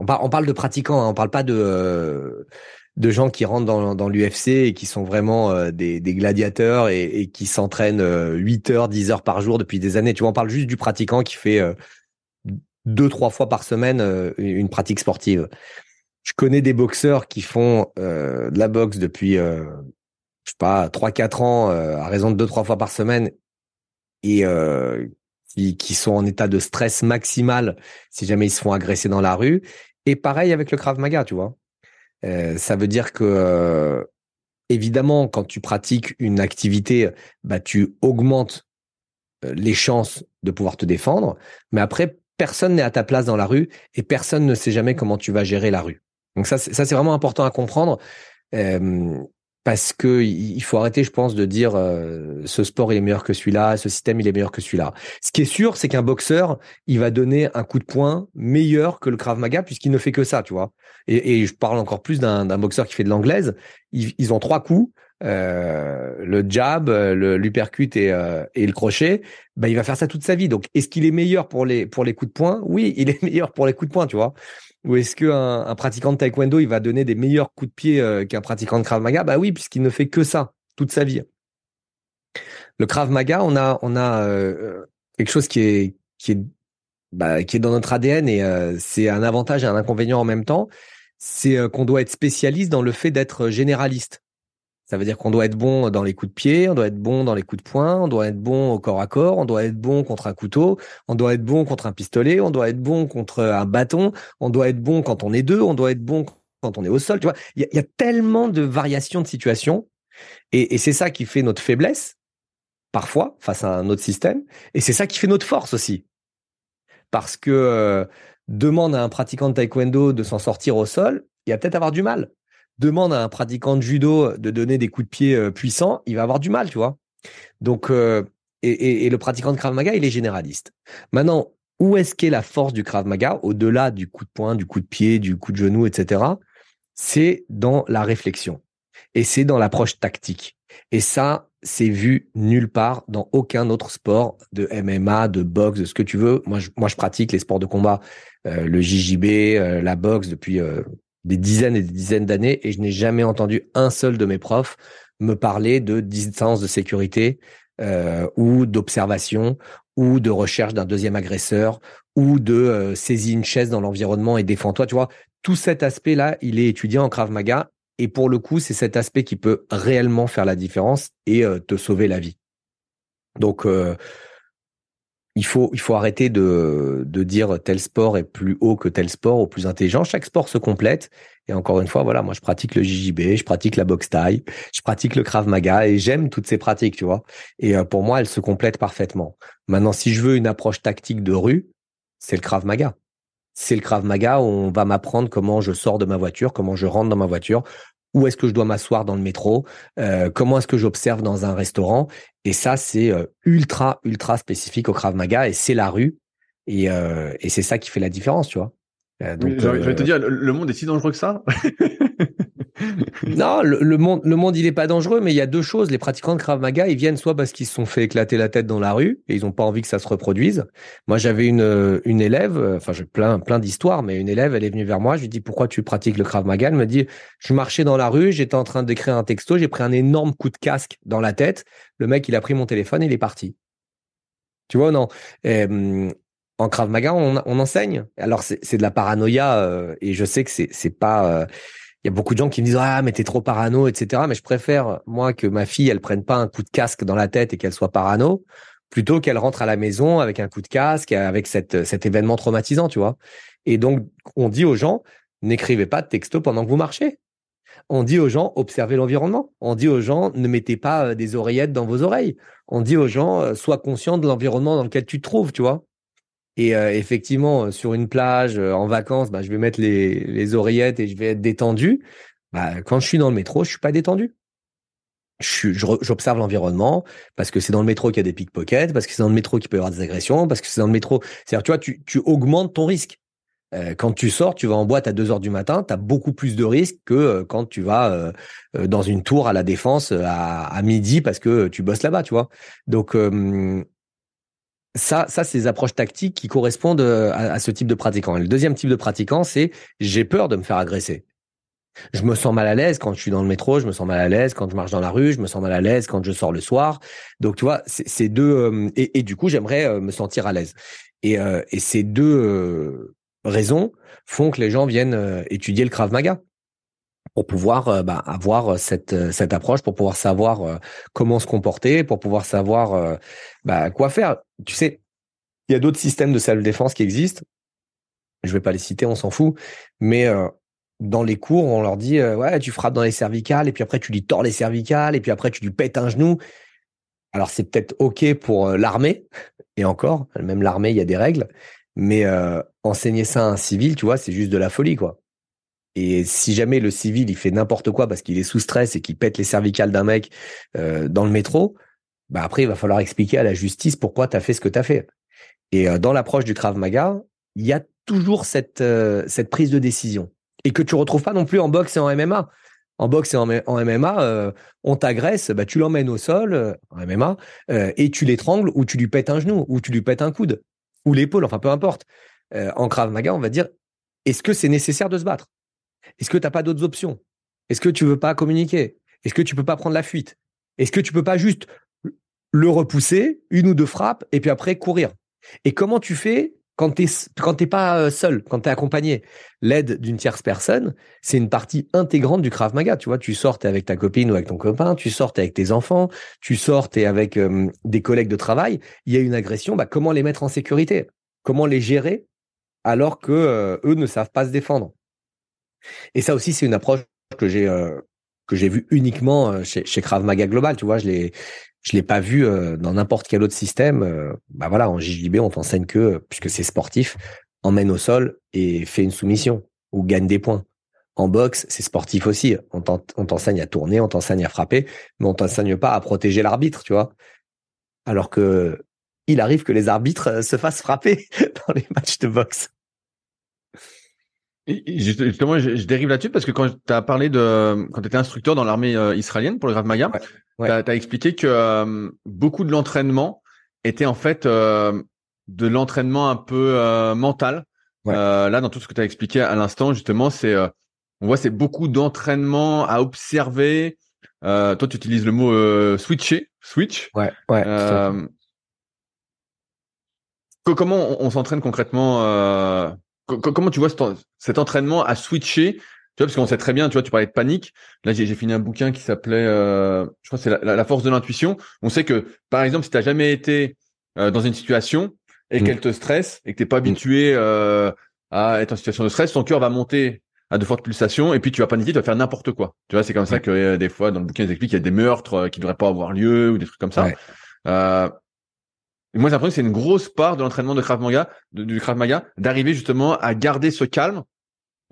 On, on, parle de pratiquants, hein, on parle pas de euh, de gens qui rentrent dans, l'UFC et qui sont vraiment euh, des, gladiateurs et, qui s'entraînent 8 euh, heures, 10 heures par jour depuis des années. Tu vois, on parle juste du pratiquant qui fait euh, deux, trois fois par semaine une pratique sportive. Je connais des boxeurs qui font de la boxe depuis, je sais pas, 3-4 ans à raison de deux, trois fois par semaine et qui, qui sont en état de stress maximal si jamais ils se font agresser dans la rue. Et pareil avec le Krav Maga, tu vois. Euh, ça veut dire que euh, évidemment, quand tu pratiques une activité, bah, tu augmentes euh, les chances de pouvoir te défendre. Mais après, personne n'est à ta place dans la rue et personne ne sait jamais comment tu vas gérer la rue. Donc ça, ça c'est vraiment important à comprendre. Parce que il faut arrêter, je pense, de dire euh, ce sport il est meilleur que celui-là, ce système il est meilleur que celui-là. Ce qui est sûr, c'est qu'un boxeur, il va donner un coup de poing meilleur que le Krav Maga puisqu'il ne fait que ça, tu vois. Et, et je parle encore plus d'un boxeur qui fait de l'anglaise. Ils, ils, ont trois coups, euh, le jab, l'uppercut et, euh, et le crochet. Ben il va faire ça toute sa vie. Donc, est-ce qu'il est meilleur pour les pour les coups de poing? Oui, il est meilleur pour les coups de poing, tu vois. Ou est-ce qu'un un pratiquant de taekwondo, il va donner des meilleurs coups de pied euh, qu'un pratiquant de Krav Maga? Bah oui, puisqu'il ne fait que ça toute sa vie. Le Krav Maga, on a, a euh, quelque chose qui est, bah, dans notre ADN et euh, c'est un avantage et un inconvénient en même temps. C'est qu'on doit être spécialiste dans le fait d'être généraliste. Ça veut dire qu'on doit être bon dans les coups de pied, on doit être bon dans les coups de poing, on doit être bon au corps à corps, on doit être bon contre un couteau, on doit être bon contre un pistolet, on doit être bon contre un bâton, on doit être bon quand on est deux, on doit être bon quand on est au sol. Tu vois, il y, a, tellement de variations de situations et, c'est ça qui fait notre faiblesse parfois face à un autre système et c'est ça qui fait notre force aussi parce que euh, demande à un pratiquant de taekwondo de s'en sortir au sol, il va peut-être avoir du mal demande à un pratiquant de judo de donner des coups de pied euh, puissants, il va avoir du mal, tu vois. Donc, euh, et, le pratiquant de Krav Maga, il est généraliste. Maintenant, où est-ce qu'est la force du Krav Maga, au-delà du coup de poing, du coup de pied, du coup de genou, etc. C'est dans la réflexion. Et c'est dans l'approche tactique. Et ça, c'est vu nulle part dans aucun autre sport de MMA, de boxe, de ce que tu veux. Moi, je, pratique les sports de combat, euh, le JJB, la boxe depuis des dizaines et des dizaines d'années et je n'ai jamais entendu un seul de mes profs me parler de distance de sécurité euh, ou d'observation ou de recherche d'un deuxième agresseur ou de euh, saisie une chaise dans l'environnement et défends-toi. Tu vois, tout cet aspect-là, il est étudié en Krav Maga et pour le coup, c'est cet aspect qui peut réellement faire la différence et euh, te sauver la vie. Donc, euh, il faut, il faut arrêter de, de dire tel sport est plus haut que tel sport ou plus intelligent. Chaque sport se complète. Et encore une fois, voilà, moi, je pratique le JJB, je pratique la boxe taille, je pratique le Krav Maga et j'aime toutes ces pratiques, tu vois. Et euh, pour moi, elles se complètent parfaitement. Maintenant, si je veux une approche tactique de rue, c'est le Krav Maga. C'est le Krav Maga où on va m'apprendre comment je sors de ma voiture, comment je rentre dans ma voiture, où est-ce que je dois m'asseoir dans le métro, euh, comment est-ce que j'observe dans un restaurant? Et ça, c'est euh, ultra, ultra spécifique au Krav Maga et c'est la rue. Et, euh, et c'est ça qui fait la différence, tu vois. donc, je vais te dire, le monde est si dangereux que ça non, le, monde, le monde, il est pas dangereux, mais il y a deux choses. Les pratiquants de Krav Maga, ils viennent soit parce qu'ils se sont fait éclater la tête dans la rue et ils ont pas envie que ça se reproduise. Moi, j'avais une, une élève, enfin, j'ai plein, plein d'histoires, mais une élève, elle est venue vers moi. Je lui dis pourquoi tu pratiques le Krav Maga? Elle me dit, je marchais dans la rue, j'étais en train d'écrire un texto, j'ai pris un énorme coup de casque dans la tête. Le mec, il a pris mon téléphone, il est parti. Tu vois, non? En Krav Maga, on, enseigne. Alors c'est de la paranoïa euh, et je sais que c'est pas euh, il y a beaucoup de gens qui me disent ah mais t'es trop parano etc mais je préfère moi que ma fille elle prenne pas un coup de casque dans la tête et qu'elle soit parano plutôt qu'elle rentre à la maison avec un coup de casque avec cet événement traumatisant tu vois. Et donc on dit aux gens n'écrivez pas de texto pendant que vous marchez. On dit aux gens observez l'environnement. On dit aux gens ne mettez pas euh, des oreillettes dans vos oreilles. On dit aux gens euh, sois conscient de l'environnement dans lequel tu te trouves tu vois et euh, effectivement, sur une plage, euh, en vacances, bah, je vais mettre les, oreillettes et je vais être détendu. Bah, quand je suis dans le métro, je suis pas détendu. J'observe l'environnement parce que c'est dans le métro qu'il y a des pickpockets, parce que c'est dans le métro qu'il peut y avoir des agressions, parce que c'est dans le métro. C'est-à-dire, tu vois, tu, tu augmentes ton risque. Euh, quand tu sors, tu vas en boîte à 2 heures du matin, tu as beaucoup plus de risques que euh, quand tu vas dans une tour à la défense à, à midi parce que tu bosses là-bas, tu vois. Donc, ça, ça, c'est des approches tactiques qui correspondent euh, à, ce type de pratiquant. le deuxième type de pratiquant, c'est j'ai peur de me faire agresser. Je me sens mal à l'aise quand je suis dans le métro, je me sens mal à l'aise quand je marche dans la rue, je me sens mal à l'aise quand je sors le soir. Donc, tu vois, c'est deux euh, et, du coup, j'aimerais euh, me sentir à l'aise. Et, et ces deux raisons font que les gens viennent étudier le Krav Maga pour pouvoir bah, avoir cette cette approche, pour pouvoir savoir comment se comporter, pour pouvoir savoir bah, quoi faire tu sais, il y a d'autres systèmes de self-défense qui existent. Je vais pas les citer, on s'en fout. Mais euh, dans les cours, on leur dit euh, ouais, tu frappes dans les cervicales et puis après tu lui tords les cervicales et puis après tu lui pètes un genou. Alors c'est peut-être ok pour euh, l'armée et encore, même l'armée, il y a des règles. Mais enseigner ça à un civil, tu vois, c'est juste de la folie, quoi. Et si jamais le civil il fait n'importe quoi parce qu'il est sous stress et qu'il pète les cervicales d'un mec dans le métro, bah après, il va falloir expliquer à la justice pourquoi tu as fait ce que tu as fait. Et euh, dans l'approche du Krav Maga, il y a toujours cette, euh, cette prise de décision. Et que tu retrouves pas non plus en boxe et en MMA. En boxe et en, MMA, euh, on t'agresse, bah, tu l'emmènes au sol, en MMA, et tu l'étrangles ou tu lui pètes un genou, ou tu lui pètes un coude, ou l'épaule, enfin peu importe. en Krav Maga, on va dire, est-ce que c'est nécessaire de se battre? Est-ce que tu n'as pas d'autres options? Est-ce que tu veux pas communiquer? Est-ce que tu peux pas prendre la fuite? Est-ce que tu peux pas juste le repousser, une ou deux frappes, et puis après courir? Et comment tu fais quand tu t'es pas euh, seul, quand tu es accompagné? L'aide d'une tierce personne, c'est une partie intégrante du Krav Maga. Tu vois, tu sortes avec ta copine ou avec ton copain, tu sortes avec tes enfants, tu sortes avec des collègues de travail. Il y a une agression, bah, comment les mettre en sécurité? Comment les gérer? Alors que euh, eux ne savent pas se défendre Et ça aussi, c'est une approche que j'ai que j'ai vue uniquement chez, chez Krav Maga Global. Tu vois, je l'ai je l'ai pas vu euh, dans n'importe quel autre système. Euh, bah voilà, en JJB, on t'enseigne que, puisque c'est sportif, emmène au sol et fait une soumission ou gagne des points. En boxe, c'est sportif aussi. On t'enseigne à tourner, on t'enseigne à frapper, mais on t'enseigne pas à protéger l'arbitre, tu vois. Alors que il arrive que les arbitres euh, se fassent frapper dans les matchs de boxe. Justement, je, dérive là-dessus parce que quand tu as parlé de quand tu étais instructeur dans l'armée israélienne pour le Krav Maga, tu as, expliqué que euh, beaucoup de l'entraînement était en fait euh, de l'entraînement un peu euh, mental. là, dans tout ce que tu as expliqué à l'instant, justement, c'est on voit c'est beaucoup d'entraînement à observer. toi, tu utilises le mot switcher, switch. Ouais, ouais. comment on, s'entraîne concrètement Comment tu vois cet, entraînement à switcher? Tu vois, parce qu'on sait très bien, tu vois, tu parlais de panique. Là, j'ai fini un bouquin qui s'appelait, je crois, c'est la, force de l'intuition. On sait que, par exemple, si tu n'as jamais été dans une situation, et mm. qu'elle te stresse et que t'es pas habitué euh, à être en situation de stress, ton cœur va monter à de fortes pulsations et puis tu vas paniquer, tu vas faire n'importe quoi. Tu vois, c'est comme ça que euh, des fois dans le bouquin ils expliquent qu'il y a des meurtres euh, qui ne devraient pas avoir lieu ou des trucs comme ça. Euh, moi, j'ai l'impression que c'est une grosse part de l'entraînement de Krav Maga, du Krav Maga, d'arriver justement à garder ce calme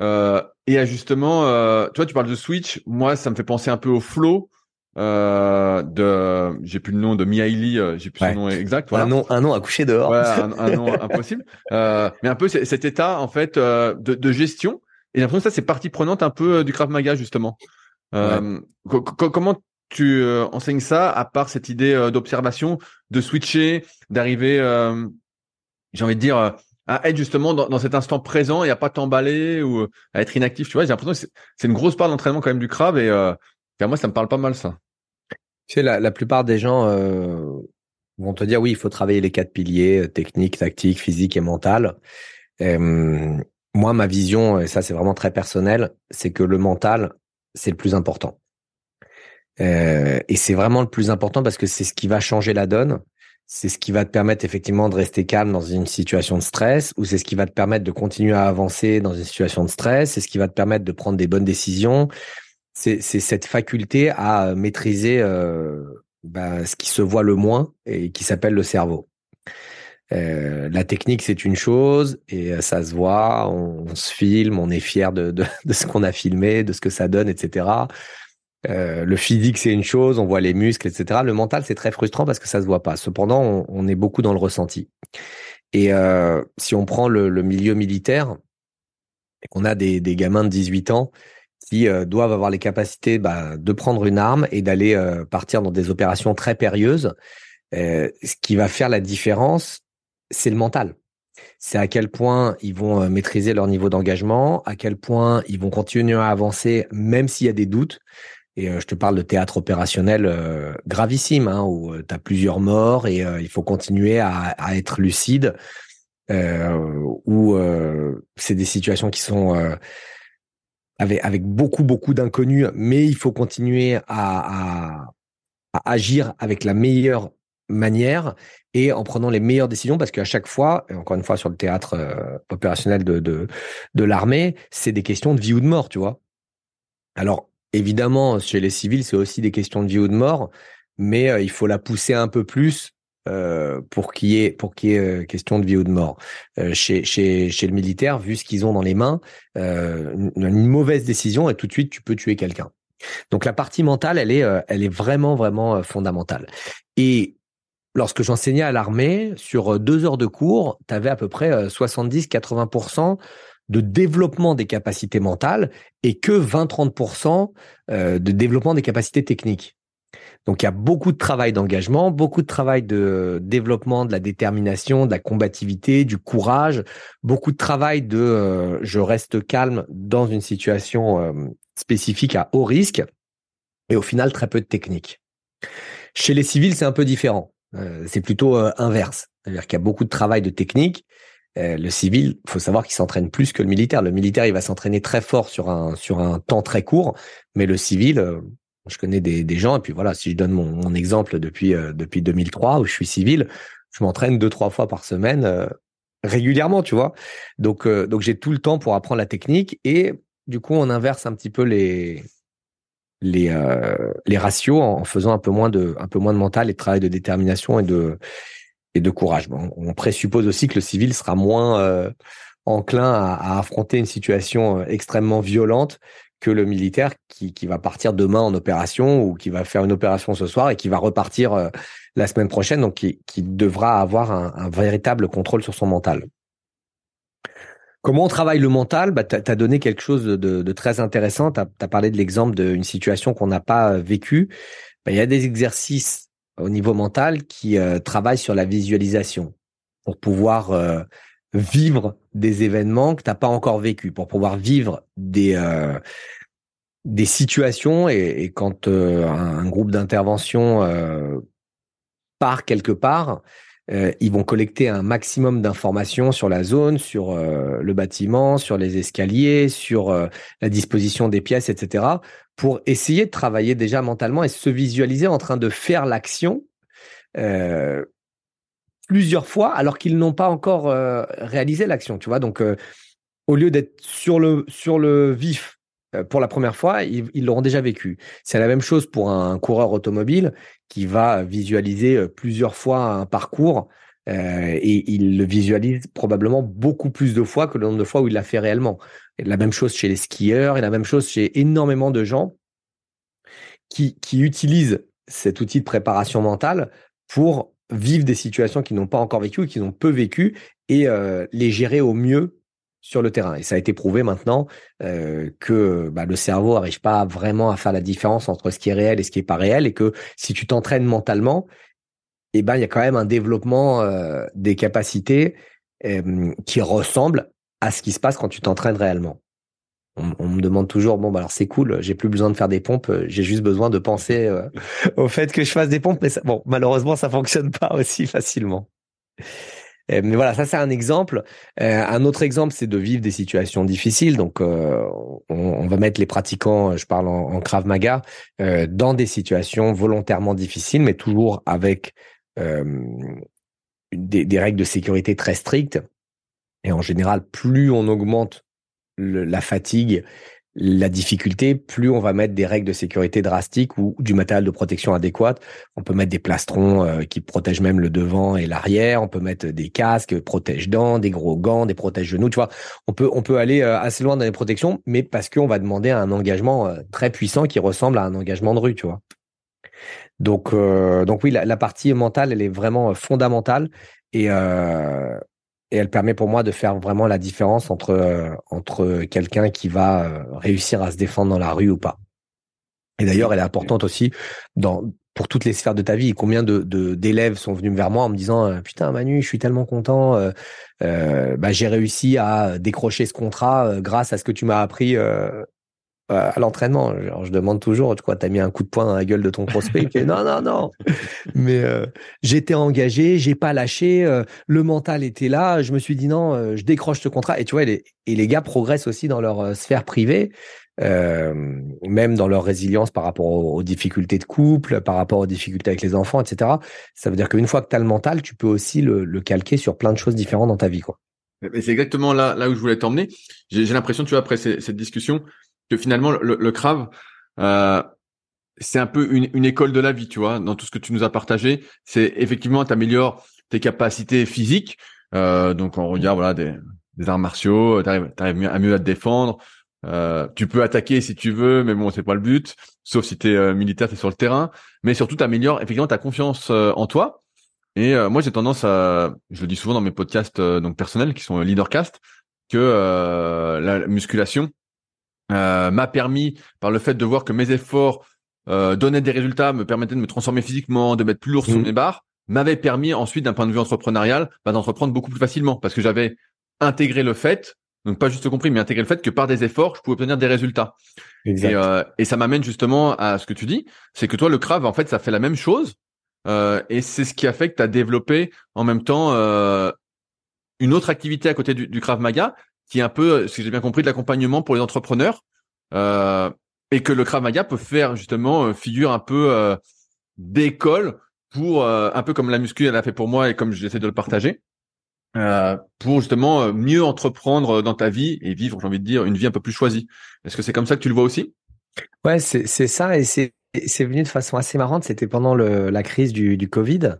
euh, et à justement, tu vois, tu parles de switch. Moi, ça me fait penser un peu au flow euh, de j'ai plus le nom de Mihaly, euh, j'ai plus son nom exact. Voilà. Un nom, un nom à coucher dehors. Ouais, un, un, nom impossible. Euh, mais un peu cet état en fait euh, de, de, gestion. Et j'ai l'impression que ça c'est partie prenante un peu euh, du Krav Maga justement. Euh, comment tu enseignes ça à part cette idée d'observation, de switcher, d'arriver, j'ai envie de dire à être justement dans, cet instant présent et à pas t'emballer ou à être inactif. Tu vois, j'ai l'impression que c'est une grosse part d'entraînement quand même du Krav et moi ça me parle pas mal ça. Tu sais, la, plupart des gens euh, vont te dire oui, il faut travailler les quatre piliers euh, technique, tactique, physique et mental. Euh, moi, ma vision, et ça c'est vraiment très personnel, c'est que le mental, c'est le plus important. Euh, et c'est vraiment le plus important parce que c'est ce qui va changer la donne. C'est ce qui va te permettre effectivement de rester calme dans une situation de stress, ou c'est ce qui va te permettre de continuer à avancer dans une situation de stress, c'est ce qui va te permettre de prendre des bonnes décisions, c'est cette faculté à maîtriser euh, bah, ce qui se voit le moins et qui s'appelle le cerveau. Euh, la technique, c'est une chose et ça se voit, on, se filme, on est fier de ce qu'on a filmé, de ce que ça donne, etc. Euh, le physique, c'est une chose, on voit les muscles, etc. Le mental, c'est très frustrant parce que ça se voit pas. Cependant, on, est beaucoup dans le ressenti. Et euh, si on prend le, milieu militaire et qu'on a des, des gamins de 18 ans qui euh, doivent avoir les capacités bah, de prendre une arme et d'aller euh, partir dans des opérations très périlleuses. Ce qui va faire la différence, c'est le mental. C'est à quel point ils vont maîtriser leur niveau d'engagement, à quel point ils vont continuer à avancer même s'il y a des doutes. Et je te parle de théâtre opérationnel gravissime, hein, où tu as plusieurs morts et il faut continuer à, à être lucide, où c'est des situations qui sont avec, avec beaucoup, beaucoup d'inconnus, mais il faut continuer à, à, à, agir avec la meilleure manière et en prenant les meilleures décisions parce qu'à chaque fois, encore une fois sur le théâtre euh, opérationnel de, de, de l'armée, c'est des questions de vie ou de mort, tu vois. Alors, évidemment, chez les civils, c'est aussi des questions de vie ou de mort, mais euh, il faut la pousser un peu plus euh, pour qu'il y ait pour qu'il y ait euh, question de vie ou de mort. Chez chez chez le militaire, vu ce qu'ils ont dans les mains, une, une, mauvaise décision et tout de suite tu peux tuer quelqu'un. Donc la partie mentale, elle est elle est vraiment vraiment fondamentale. Et lorsque j'enseignais à l'armée, sur deux heures de cours, tu avais à peu près 70-80% de développement des capacités mentales et que 20-30% de développement des capacités techniques. Donc il y a beaucoup de travail d'engagement, beaucoup de travail de développement de la détermination, de la combativité, du courage, beaucoup de travail de euh, je reste calme dans une situation euh, spécifique à haut risque et au final très peu de technique. Chez les civils, c'est un peu différent. Euh, c'est plutôt inverse. C'est-à-dire qu'il y a beaucoup de travail de technique. Le civil, faut savoir qu'il s'entraîne plus que le militaire. Le militaire, il va s'entraîner très fort sur un sur un temps très court, mais le civil, je connais des, des, gens, et puis voilà, si je donne mon, mon exemple depuis, euh, depuis 2003, où je suis civil, je m'entraîne deux, trois fois par semaine euh, régulièrement, tu vois. Donc, euh, donc j'ai tout le temps pour apprendre la technique, et du coup, on inverse un petit peu les, les, les ratios en faisant un peu moins de, un peu moins de mental et de travail de détermination et de, et de courage. Bon, on présuppose aussi que le civil sera moins enclin à, à, affronter une situation extrêmement violente que le militaire qui, qui, va partir demain en opération ou qui va faire une opération ce soir et qui va repartir euh, la semaine prochaine, donc qui, qui devra avoir un, un, véritable contrôle sur son mental. Comment on travaille le mental? Bah, Tu as, donné quelque chose de, de très intéressant. Tu as, parlé de l'exemple d'une situation qu'on n'a pas vécue. Bah, il y a des exercices au niveau mental qui euh, travaillent sur la visualisation pour pouvoir euh, vivre des événements que tu n'as pas encore vécu, pour pouvoir vivre des, euh, des situations. Et, quand euh, un, groupe d'intervention part quelque part, ils vont collecter un maximum d'informations sur la zone, sur le bâtiment, sur les escaliers, sur la disposition des pièces, etc., pour essayer de travailler déjà mentalement et se visualiser en train de faire l'action plusieurs fois alors qu'ils n'ont pas encore euh, réalisé l'action, tu vois. Donc, euh, au lieu d'être sur le, vif euh, pour la première fois, ils l'auront déjà vécu. C'est la même chose pour un coureur automobile qui va visualiser plusieurs fois un parcours et il le visualise probablement beaucoup plus de fois que le nombre de fois où il l'a fait réellement. La même chose chez les skieurs et la même chose chez énormément de gens qui, utilisent cet outil de préparation mentale pour vivent des situations qu'ils n'ont pas encore vécues ou qu'ils ont peu vécues et euh, les gérer au mieux sur le terrain. Et ça a été prouvé maintenant euh, que bah, le cerveau n'arrive pas vraiment à faire la différence entre ce qui est réel et ce qui est pas réel et que si tu t'entraînes mentalement, eh ben il y a quand même un développement euh, des capacités qui ressemble à ce qui se passe quand tu t'entraînes réellement on, me demande toujours bon bah alors c'est cool, j'ai plus besoin de faire des pompes, j'ai juste besoin de penser euh, au fait que je fasse des pompes, mais bon malheureusement ça fonctionne pas aussi facilement. Euh, mais voilà, ça c'est un exemple. Euh, un autre exemple, c'est de vivre des situations difficiles. Donc, on, va mettre les pratiquants, je parle en, Krav Maga, dans des situations volontairement difficiles, mais toujours avec des, règles de sécurité très strictes. Et en général, plus on augmente la fatigue, la difficulté, plus on va mettre des règles de sécurité drastiques ou du matériel de protection adéquat. On peut mettre des plastrons euh, qui protègent même le devant et l'arrière. On peut mettre des casques protège-dents, des gros gants, des protège-genoux. Tu vois, on peut on peut aller euh, assez loin dans les protections, mais parce qu'on va demander un engagement euh, très puissant qui ressemble à un engagement de rue. Tu vois. Donc donc oui, la, la, partie mentale, elle est vraiment fondamentale et et elle permet pour moi de faire vraiment la différence entre, euh, entre quelqu'un qui va euh, réussir à se défendre dans la rue ou pas. Et d'ailleurs, elle est importante aussi dans, pour toutes les sphères de ta vie. Combien de d'élèves sont venus vers moi en me disant euh, putain Manu, je suis tellement content, bah, j'ai réussi à décrocher ce contrat grâce à ce que tu m'as appris à l'entraînement. Je demande toujours, quoi, t'as mis un coup de poing dans la gueule de ton prospect Non, non, non. Mais euh, j'étais engagé, j'ai pas lâché, euh, le mental était là. Je me suis dit non, euh, je décroche ce contrat. Et tu vois, les, et les gars progressent aussi dans leur sphère privée, même dans leur résilience par rapport aux, difficultés de couple, par rapport aux difficultés avec les enfants, etc. Ça veut dire qu'une fois que tu as le mental, tu peux aussi le, calquer sur plein de choses différentes dans ta vie, quoi. C'est exactement là où je voulais t'emmener. J'ai l'impression, tu vois, après cette discussion, finalement le, le Crave, euh, c'est un peu une, une, école de la vie, tu vois, dans tout ce que tu nous as partagé. C'est effectivement, tu améliores tes capacités physiques. Euh, donc on regarde voilà des, des arts martiaux, tu arrives, à mieux à te défendre. Euh, tu peux attaquer si tu veux, mais bon, c'est pas le but. Sauf si tu es euh, militaire, tu es sur le terrain. Mais surtout, tu améliores effectivement ta confiance euh, en toi. Et euh, moi, j'ai tendance à, je le dis souvent dans mes podcasts donc personnels qui sont Leadercast, que la musculation, euh, m'a permis, par le fait de voir que mes efforts euh, donnaient des résultats, me permettaient de me transformer physiquement, de mettre plus lourd sur mmh. mes barres, m'avait permis ensuite, d'un point de vue entrepreneurial, bah, d'entreprendre beaucoup plus facilement parce que j'avais intégré le fait, donc pas juste compris, mais intégré le fait que par des efforts, je pouvais obtenir des résultats. Et, euh, et, ça m'amène justement à ce que tu dis, c'est que toi, le Crave, en fait, ça fait la même chose. Euh, et c'est ce qui a fait que tu as développé en même temps euh, une autre activité à côté du, du Krav Maga, qui est un peu, si j'ai bien compris, de l'accompagnement pour les entrepreneurs, euh, et que le Krav Maga peut faire justement euh, figure un peu euh, d'école pour un peu comme la muscu elle a fait pour moi et comme j'essaie de le partager. pour justement mieux entreprendre dans ta vie et vivre, j'ai envie de dire, une vie un peu plus choisie. Est-ce que c'est comme ça que tu le vois aussi? Ouais, c'est ça et c'est venu de façon assez marrante. C'était pendant la crise du Covid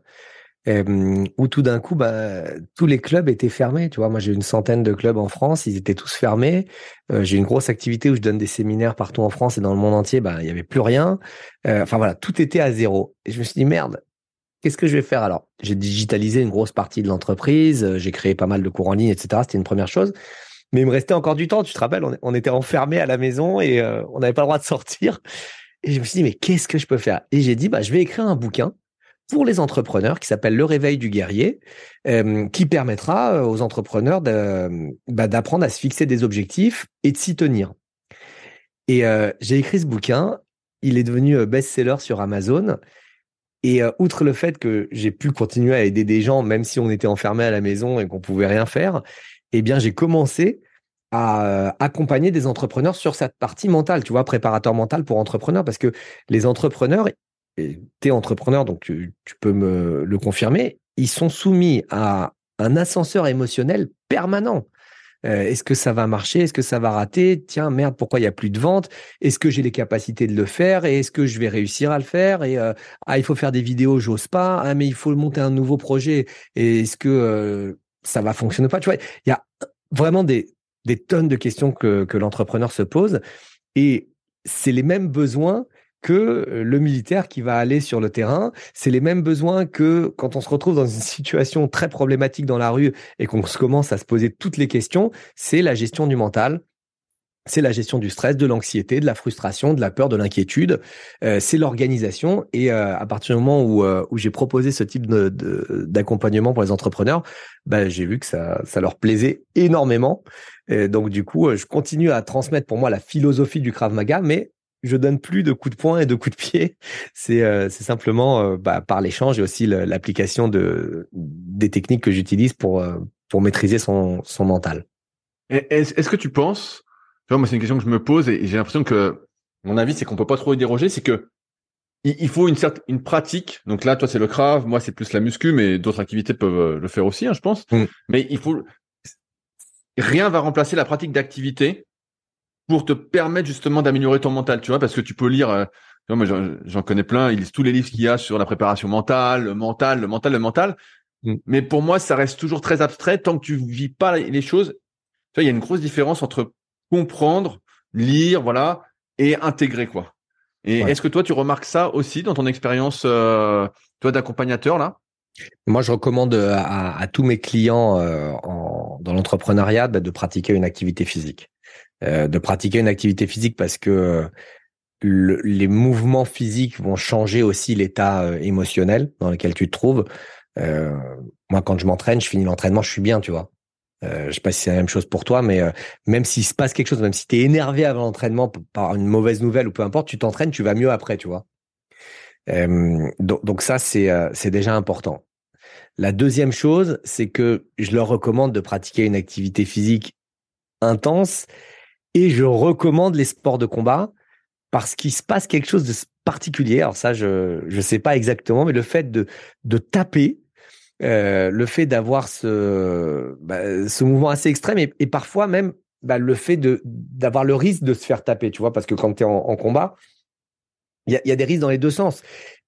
où tout d'un coup, bah, tous les clubs étaient fermés. Tu vois, moi j'ai une centaine de clubs en France, ils étaient tous fermés. J'ai une grosse activité où je donne des séminaires partout en France et dans le monde entier. Bah, il y avait plus rien. Enfin voilà, tout était à zéro. Et je me suis dit merde, qu'est-ce que je vais faire alors? J'ai digitalisé une grosse partie de l'entreprise, j'ai créé pas mal de cours en ligne, etc. C'était une première chose. Mais il me restait encore du temps. Tu te rappelles, on, on était enfermés à la maison et on n'avait pas le droit de sortir. Et je me suis dit mais qu'est-ce que je peux faire? Et j'ai dit bah je vais écrire un bouquin pour les entrepreneurs qui s'appelle Le Réveil du guerrier, euh, qui permettra aux entrepreneurs bah, d'apprendre à se fixer des objectifs et de s'y tenir. Et j'ai écrit ce bouquin, il est devenu best-seller sur Amazon. Et outre le fait que j'ai pu continuer à aider des gens, même si on était enfermé à la maison et qu'on pouvait rien faire, eh bien j'ai commencé à euh, accompagner des entrepreneurs sur cette partie mentale, tu vois, préparateur mental pour entrepreneurs, parce que les entrepreneurs, tu es entrepreneur, donc tu, peux me le confirmer, ils sont soumis à un ascenseur émotionnel permanent. Euh, est-ce que ça va marcher? Est-ce que ça va rater? Tiens, merde, pourquoi il n'y a plus de vente Est-ce que j'ai les capacités de le faire Et est-ce que je vais réussir à le faire? Et euh, ah, il faut faire des vidéos, j'ose pas. Ah, mais il faut monter un nouveau projet. Et est-ce que ça va fonctionner pas? Tu vois, il y a vraiment des, tonnes de questions que, que l'entrepreneur se pose. Et c'est les mêmes besoins que le militaire qui va aller sur le terrain. C'est les mêmes besoins que quand on se retrouve dans une situation très problématique dans la rue et qu'on commence à se poser toutes les questions, c'est la gestion du mental, c'est la gestion du stress, de l'anxiété, de la frustration, de la peur, de l'inquiétude. Euh, c'est l'organisation. Et euh, à partir du moment où, euh, j'ai proposé ce type d'accompagnement pour les entrepreneurs, bah, j'ai vu que ça, leur plaisait énormément. Donc du coup, je continue à transmettre pour moi la philosophie du Krav Maga, mais je donne plus de coups de poing et de coups de pied. C'est c'est simplement bah, par l'échange et aussi l'application de des techniques que j'utilise pour pour maîtriser son son mental. Est-ce que tu penses moi, c'est une question que je me pose et j'ai l'impression que mon avis, c'est qu'on peut pas trop y déroger. C'est que il faut une certaine une pratique. Donc là, toi, c'est le crave, moi, c'est plus la muscu, mais d'autres activités peuvent euh, le faire aussi, hein, je pense. Mm. Mais il faut rien va remplacer la pratique d'activité pour te permettre justement d'améliorer ton mental, tu vois, parce que tu peux lire. Euh, moi, j'en connais plein. Ils lisent tous les livres qu'il y a sur la préparation mentale, le mental, le mental, le mental. Mm. Mais pour moi, ça reste toujours très abstrait tant que tu vis pas les choses. Tu vois, il y a une grosse différence entre comprendre, lire, voilà, et intégrer quoi. Et est-ce que toi tu remarques ça aussi dans ton expérience, euh, toi d'accompagnateur là? Moi, je recommande euh, à, tous mes clients euh, en, dans l'entrepreneuriat bah, de pratiquer une activité physique, de pratiquer une activité physique parce que les mouvements physiques vont changer aussi l'état émotionnel dans lequel tu te trouves. moi, quand je m'entraîne, je finis l'entraînement, je suis bien, tu vois. Euh, je sais pas si c'est la même chose pour toi, mais euh, même s'il se passe quelque chose, même si tu es énervé avant l'entraînement par une mauvaise nouvelle ou peu importe, tu t'entraînes, tu vas mieux après, tu vois. Euh, donc, donc, ça, c'est c'est déjà important. La deuxième chose, c'est que je leur recommande de pratiquer une activité physique intense et je recommande les sports de combat parce qu'il se passe quelque chose de particulier. Alors ça, je je sais pas exactement, mais le fait de de taper euh, le fait d'avoir ce, bah, ce mouvement assez extrême et, parfois même bah, le fait d'avoir le risque de se faire taper, tu vois, parce que quand tu es en, combat, il y a, des risques dans les deux sens.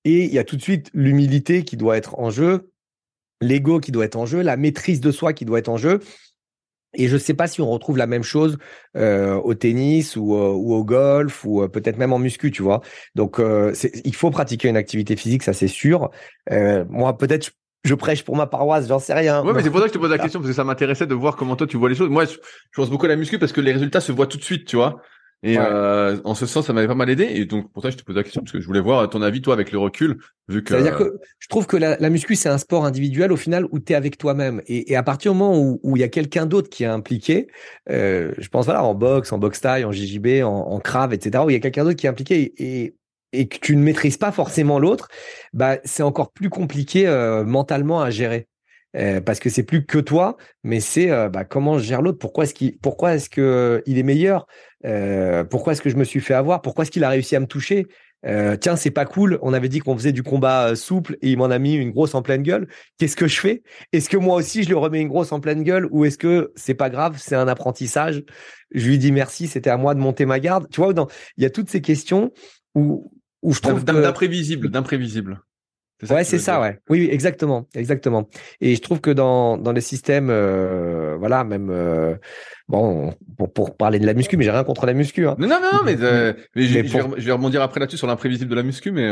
Et il y a tout de suite l'humilité qui doit être en jeu, l'ego qui doit être en jeu, la maîtrise de soi qui doit être en jeu. Et je ne sais pas si on retrouve la même chose euh, au tennis ou, euh, ou, au golf ou peut-être même en muscu, tu vois. Donc, il faut pratiquer une activité physique, ça c'est sûr. moi, peut-être je prêche pour ma paroisse, j'en sais rien. Ouais, mais c'est pour ça que je te pose la question parce que ça m'intéressait de voir comment toi tu vois les choses. Moi, je, pense beaucoup à la muscu parce que les résultats se voient tout de suite, tu vois. Et euh, en ce sens, ça m'avait pas mal aidé. Et donc pour ça, je te pose la question parce que je voulais voir ton avis toi avec le recul, vu que. C'est-à-dire que je trouve que la, muscu c'est un sport individuel au final où tu es avec toi-même. Et, à partir du moment où il y a quelqu'un d'autre qui est impliqué, euh, je pense voilà en boxe, en boxe taille, en JJB, en, en crave, etc. Où il y a quelqu'un d'autre qui est impliqué et et que tu ne maîtrises pas forcément l'autre, bah, c'est encore plus compliqué euh, mentalement à gérer. Euh, parce que c'est plus que toi, mais c'est euh, bah, comment je gère l'autre. Pourquoi est-ce qu'il, pourquoi est-ce que il est meilleur Pourquoi est-ce que je me suis fait avoir Pourquoi est-ce qu'il a réussi à me toucher Tiens, c'est pas cool. On avait dit qu'on faisait du combat souple et il m'en a mis une grosse en pleine gueule. Qu'est-ce que je fais? Est-ce que moi aussi je lui remets une grosse en pleine gueule ou est-ce que c'est pas grave C'est un apprentissage? Je lui dis merci. C'était à moi de monter ma garde. Tu vois, il y a toutes ces questions où où je trouve d'imprévisible, d'imprévisible. Ouais, c'est ça, ouais. Oui, exactement, exactement. Et je trouve que dans dans les systèmes, euh, voilà, même euh, bon, pour, pour parler de la muscu, mais j'ai rien contre la muscu. Hein. Non, non, non, mais, euh, mais, je, vais rebondir après là-dessus sur l'imprévisible de la muscu, mais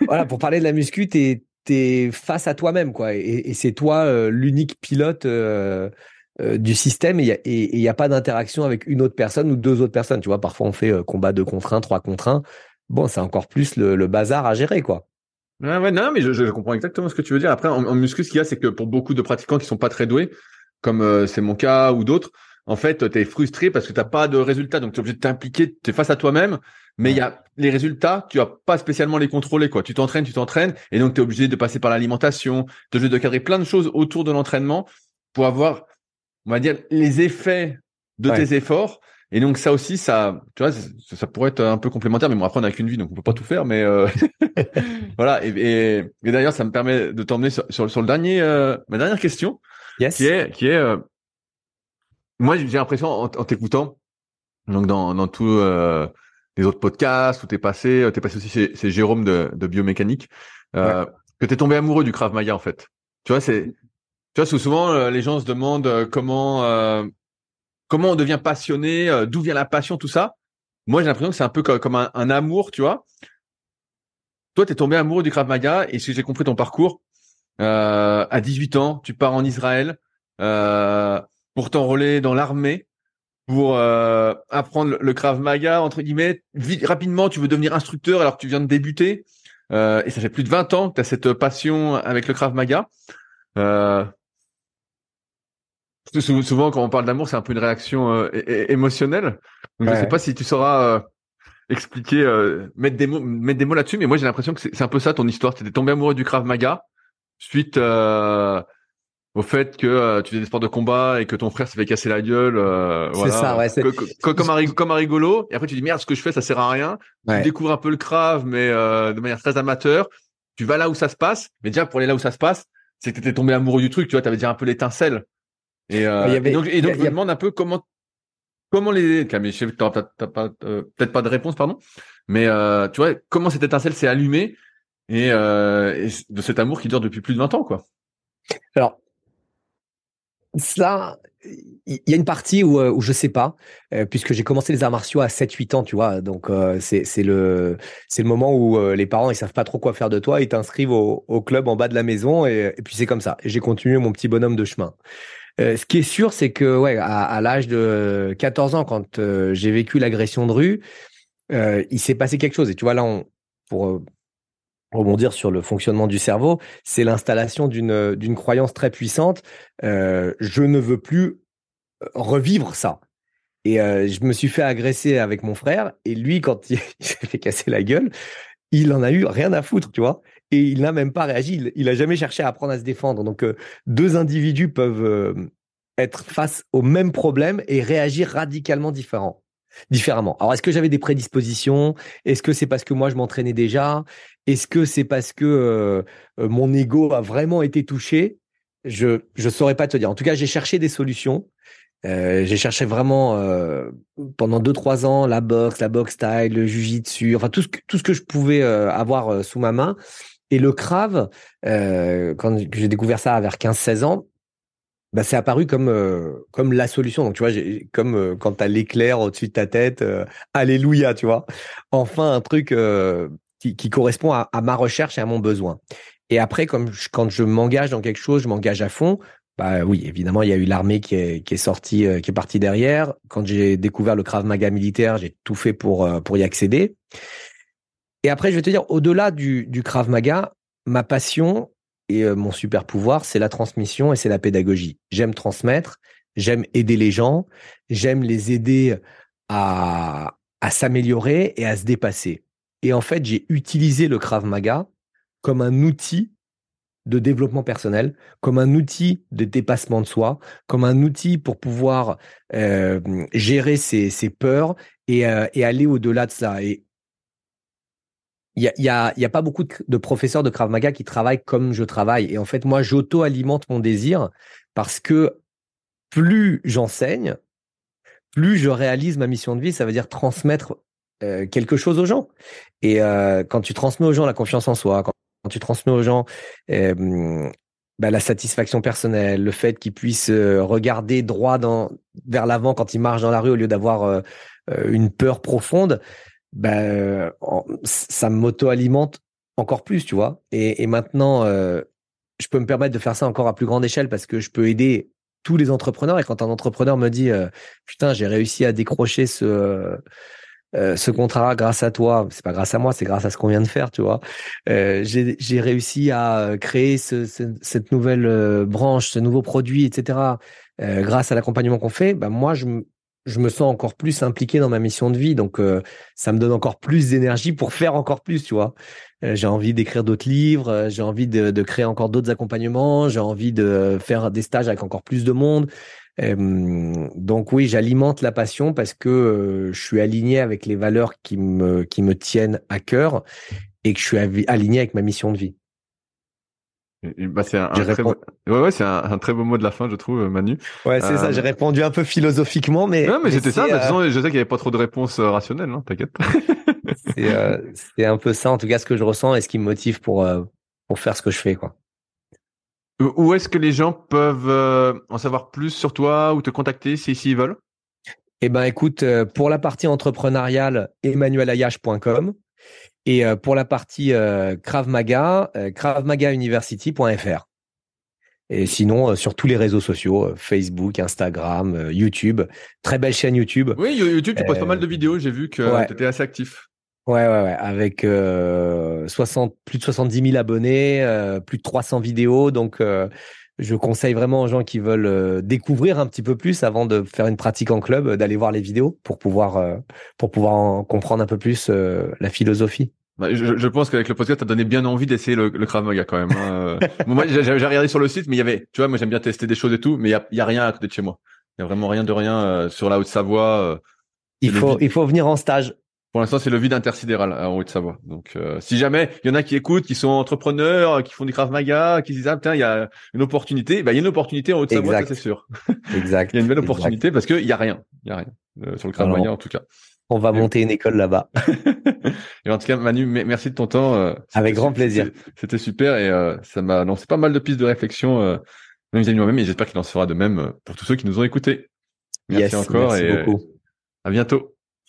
voilà, pour parler de la muscu, t'es t'es face à toi-même, quoi, et, et c'est toi l'unique pilote. du système et il n'y a, a, pas d'interaction avec une autre personne ou deux autres personnes. Tu vois, parfois on fait combat deux contre un, trois contre un bon, c'est encore plus le, bazar à gérer, quoi. Ouais, ouais, non, mais je, je, comprends exactement ce que tu veux dire. Après, en, en muscu, ce qu'il y a, c'est que pour beaucoup de pratiquants qui sont pas très doués, comme euh, c'est mon cas ou d'autres, en fait, tu es frustré parce que tu pas de résultats. Donc, tu es obligé de t'impliquer, tu es face à toi-même. Mais il y a les résultats, tu vas pas spécialement les contrôler. quoi. Tu t'entraînes, tu t'entraînes. Et donc, tu es obligé de passer par l'alimentation, de, de cadrer plein de choses autour de l'entraînement pour avoir, on va dire, les effets de tes efforts. Et donc ça aussi, ça, tu vois, ça, pourrait être un peu complémentaire, mais bon après on n'a qu'une vie, donc on peut pas tout faire. Mais euh... voilà. Et, et, et d'ailleurs, ça me permet de t'emmener sur, sur, le dernier, euh, ma dernière question, yes. qui est, qui est, euh, moi j'ai l'impression en, t'écoutant, donc dans dans tous euh, les autres podcasts où t'es passé, t'es passé aussi chez, chez Jérôme de, de biomécanique, euh, ouais. que t'es tombé amoureux du Krav Maga en fait. Tu vois, c'est, tu vois, souvent les gens se demandent comment comment on devient passionné, euh, d'où vient la passion, tout ça. Moi, j'ai l'impression que c'est un peu comme, un, amour, tu vois. Toi, tu es tombé amoureux du Krav Maga et si j'ai compris ton parcours, euh, à 18 ans, tu pars en Israël euh, pour t'enrôler dans l'armée, pour apprendre le, Krav Maga, entre guillemets. rapidement, tu veux devenir instructeur alors que tu viens de débuter. et ça fait plus de 20 ans que tu as cette passion avec le Krav Maga. Souvent, quand on parle d'amour, c'est un peu une réaction euh, émotionnelle. Donc, je sais pas si tu sauras euh, expliquer, euh, mettre des mots, mettre des mots là-dessus. Mais moi, j'ai l'impression que c'est un peu ça ton histoire. Tu étais tombé amoureux du Krav Maga suite au fait que tu faisais des sports de combat et que ton frère s'est fait casser la gueule. c'est ça, ouais. comme, un, comme un rigolo. Et après, tu dis merde, ce que je fais, ça sert à rien. Tu découvres un peu le Krav, mais de manière très amateur. Tu vas là où ça se passe. Mais déjà, pour aller là où ça se passe, c'est que tu étais tombé amoureux du truc. Tu vois, tu avais déjà un peu l'étincelle. Et, euh, donc, et donc je me demande un peu comment comment les mais je sais que pas euh, peut-être pas de réponse pardon. Mais euh, tu vois comment cette étincelle s'est allumée et, de cet amour qui dure depuis plus de 20 ans quoi. Alors ça il y a une partie où, où je sais pas puisque j'ai commencé les arts martiaux à 7 8 ans tu vois. Donc c'est c'est le le moment où les parents ils savent pas trop quoi faire de toi. Ils t'inscrivent au, au, club en bas de la maison et, et puis c'est comme ça. J'ai continué mon petit bonhomme de chemin euh, ce qui est sûr, c'est que à, l'âge de 14 ans, quand euh, j'ai vécu l'agression de rue, euh, il s'est passé quelque chose. Et tu vois, là, pour rebondir sur le fonctionnement du cerveau, c'est l'installation d'une d'une croyance très puissante. je ne veux plus revivre ça. Et je me suis fait agresser avec mon frère. Et lui, quand il s'est fait casser la gueule, il en a eu rien à foutre, tu vois et il n'a même pas réagi. Il, n'a jamais cherché à apprendre à se défendre. Donc, euh, deux individus peuvent euh, être face au même problème et réagir radicalement différent, différemment. Alors, est-ce que j'avais des prédispositions? Est-ce que c'est parce que moi je m'entraînais déjà? Est-ce que c'est parce que euh, mon ego a vraiment été touché? Je je saurais pas te dire. En tout cas, j'ai cherché des solutions. j'ai cherché vraiment pendant deux trois ans la boxe, la boxe style, le jujitsu, enfin tout ce que, tout ce que je pouvais avoir sous ma main. Et le Krav, euh, quand j'ai découvert ça vers 15-16 ans, bah, c'est apparu comme euh, comme la solution. Donc tu vois, comme euh, quand tu as l'éclair au-dessus de ta tête, alléluia, tu vois. Enfin un truc qui, qui, correspond à, à, ma recherche et à mon besoin. Et après, comme quand je m'engage dans quelque chose, je m'engage à fond. Bah oui, évidemment, il y a eu l'armée qui est qui est sortie, qui est partie derrière. Quand j'ai découvert le Krav Maga militaire, j'ai tout fait pour pour y accéder. Et après, je vais te dire, au-delà du, du Krav Maga, ma passion et euh, mon super pouvoir, c'est la transmission et c'est la pédagogie. J'aime transmettre, j'aime aider les gens, j'aime les aider à, à s'améliorer et à se dépasser. Et en fait, j'ai utilisé le Krav Maga comme un outil de développement personnel, comme un outil de dépassement de soi, comme un outil pour pouvoir euh, gérer ses, ses peurs et, euh, et aller au-delà de ça. Et il y a, pas beaucoup de, professeurs de Krav Maga qui travaillent comme je travaille. Et en fait, moi, j'auto-alimente mon désir parce que plus j'enseigne, plus je réalise ma mission de vie. Ça veut dire transmettre euh, quelque chose aux gens. Et euh, quand tu transmets aux gens la confiance en soi, quand, tu transmets aux gens bah, la satisfaction personnelle, le fait qu'ils puissent euh, regarder droit vers l'avant quand ils marchent dans la rue au lieu d'avoir une peur profonde, ben, ça m'auto-alimente encore plus, tu vois. Et, maintenant, euh, je peux me permettre de faire ça encore à plus grande échelle parce que je peux aider tous les entrepreneurs. Et quand un entrepreneur me dit, euh, putain, j'ai réussi à décrocher ce euh, ce contrat grâce à toi, c'est pas grâce à moi, c'est grâce à ce qu'on vient de faire, tu vois. Euh, j'ai réussi à créer ce, cette nouvelle euh, branche, ce nouveau produit, etc. Euh, grâce à l'accompagnement qu'on fait, bah moi je, je me sens encore plus impliqué dans ma mission de vie, donc euh, ça me donne encore plus d'énergie pour faire encore plus, tu vois. j'ai envie d'écrire d'autres livres, j'ai envie de, de, créer encore d'autres accompagnements, j'ai envie de faire des stages avec encore plus de monde donc oui, j'alimente la passion parce que je suis aligné avec les valeurs qui me, qui me tiennent à cœur et que je suis aligné avec ma mission de vie. Bah c'est un, très beau... ouais, ouais, un, très beau mot de la fin, je trouve, Manu. Ouais, c'est ça. J'ai répondu un peu philosophiquement, mais. Non, mais, c'était ça. De toute façon, je sais qu'il n'y avait pas trop de réponses rationnelles, hein, t'inquiète. c'est un peu ça, en tout cas, ce que je ressens et ce qui me motive pour pour faire ce que je fais, quoi. Où est-ce que les gens peuvent euh, en savoir plus sur toi ou te contacter s'ils si, veulent? Eh ben, écoute, euh, pour la partie entrepreneuriale, emmanuelayache.com et euh, pour la partie Krav Maga, kravmagauniversity.fr. Et sinon, sur tous les réseaux sociaux, Facebook, Instagram, YouTube, très belle chaîne YouTube. Oui, YouTube, tu postes pas mal de vidéos. J'ai vu que tu étais assez actif. Ouais, ouais, ouais, avec euh, 60, plus de 70 000 abonnés, euh, plus de 300 vidéos. Donc, euh, je conseille vraiment aux gens qui veulent euh, découvrir un petit peu plus avant de faire une pratique en club, d'aller voir les vidéos pour pouvoir, pour pouvoir en comprendre un peu plus la philosophie. Bah, je, je, pense qu'avec le podcast, t'as donné bien envie d'essayer le, le Krav Maga quand même. Hein. moi, j'ai regardé sur le site, mais il y avait, tu vois, moi j'aime bien tester des choses et tout, mais il y a, y a, rien à côté de chez moi. Il y a vraiment rien de rien sur la Haute-Savoie. il faut, il faut venir en stage. Pour l'instant, c'est le vide intersidéral en Haute-Savoie. Donc, euh, si jamais il y en a qui écoutent, qui sont entrepreneurs, qui font du Krav Maga, qui se disent ah putain, il y a une opportunité, bah il y a une opportunité en Haute-Savoie, c'est sûr. Exact. il y a une belle opportunité parce qu'il y a rien, il y a rien euh, sur le Krav Maga en tout cas. On va monter une école là-bas. et en tout cas, Manu, merci de ton temps. Euh, Avec grand plaisir. C'était super et ça m'a lancé pas mal de pistes de réflexion, même vis-à-vis moi-même, et j'espère qu'il en sera de même pour tous ceux qui nous ont écoutés. Merci encore merci et beaucoup. à bientôt.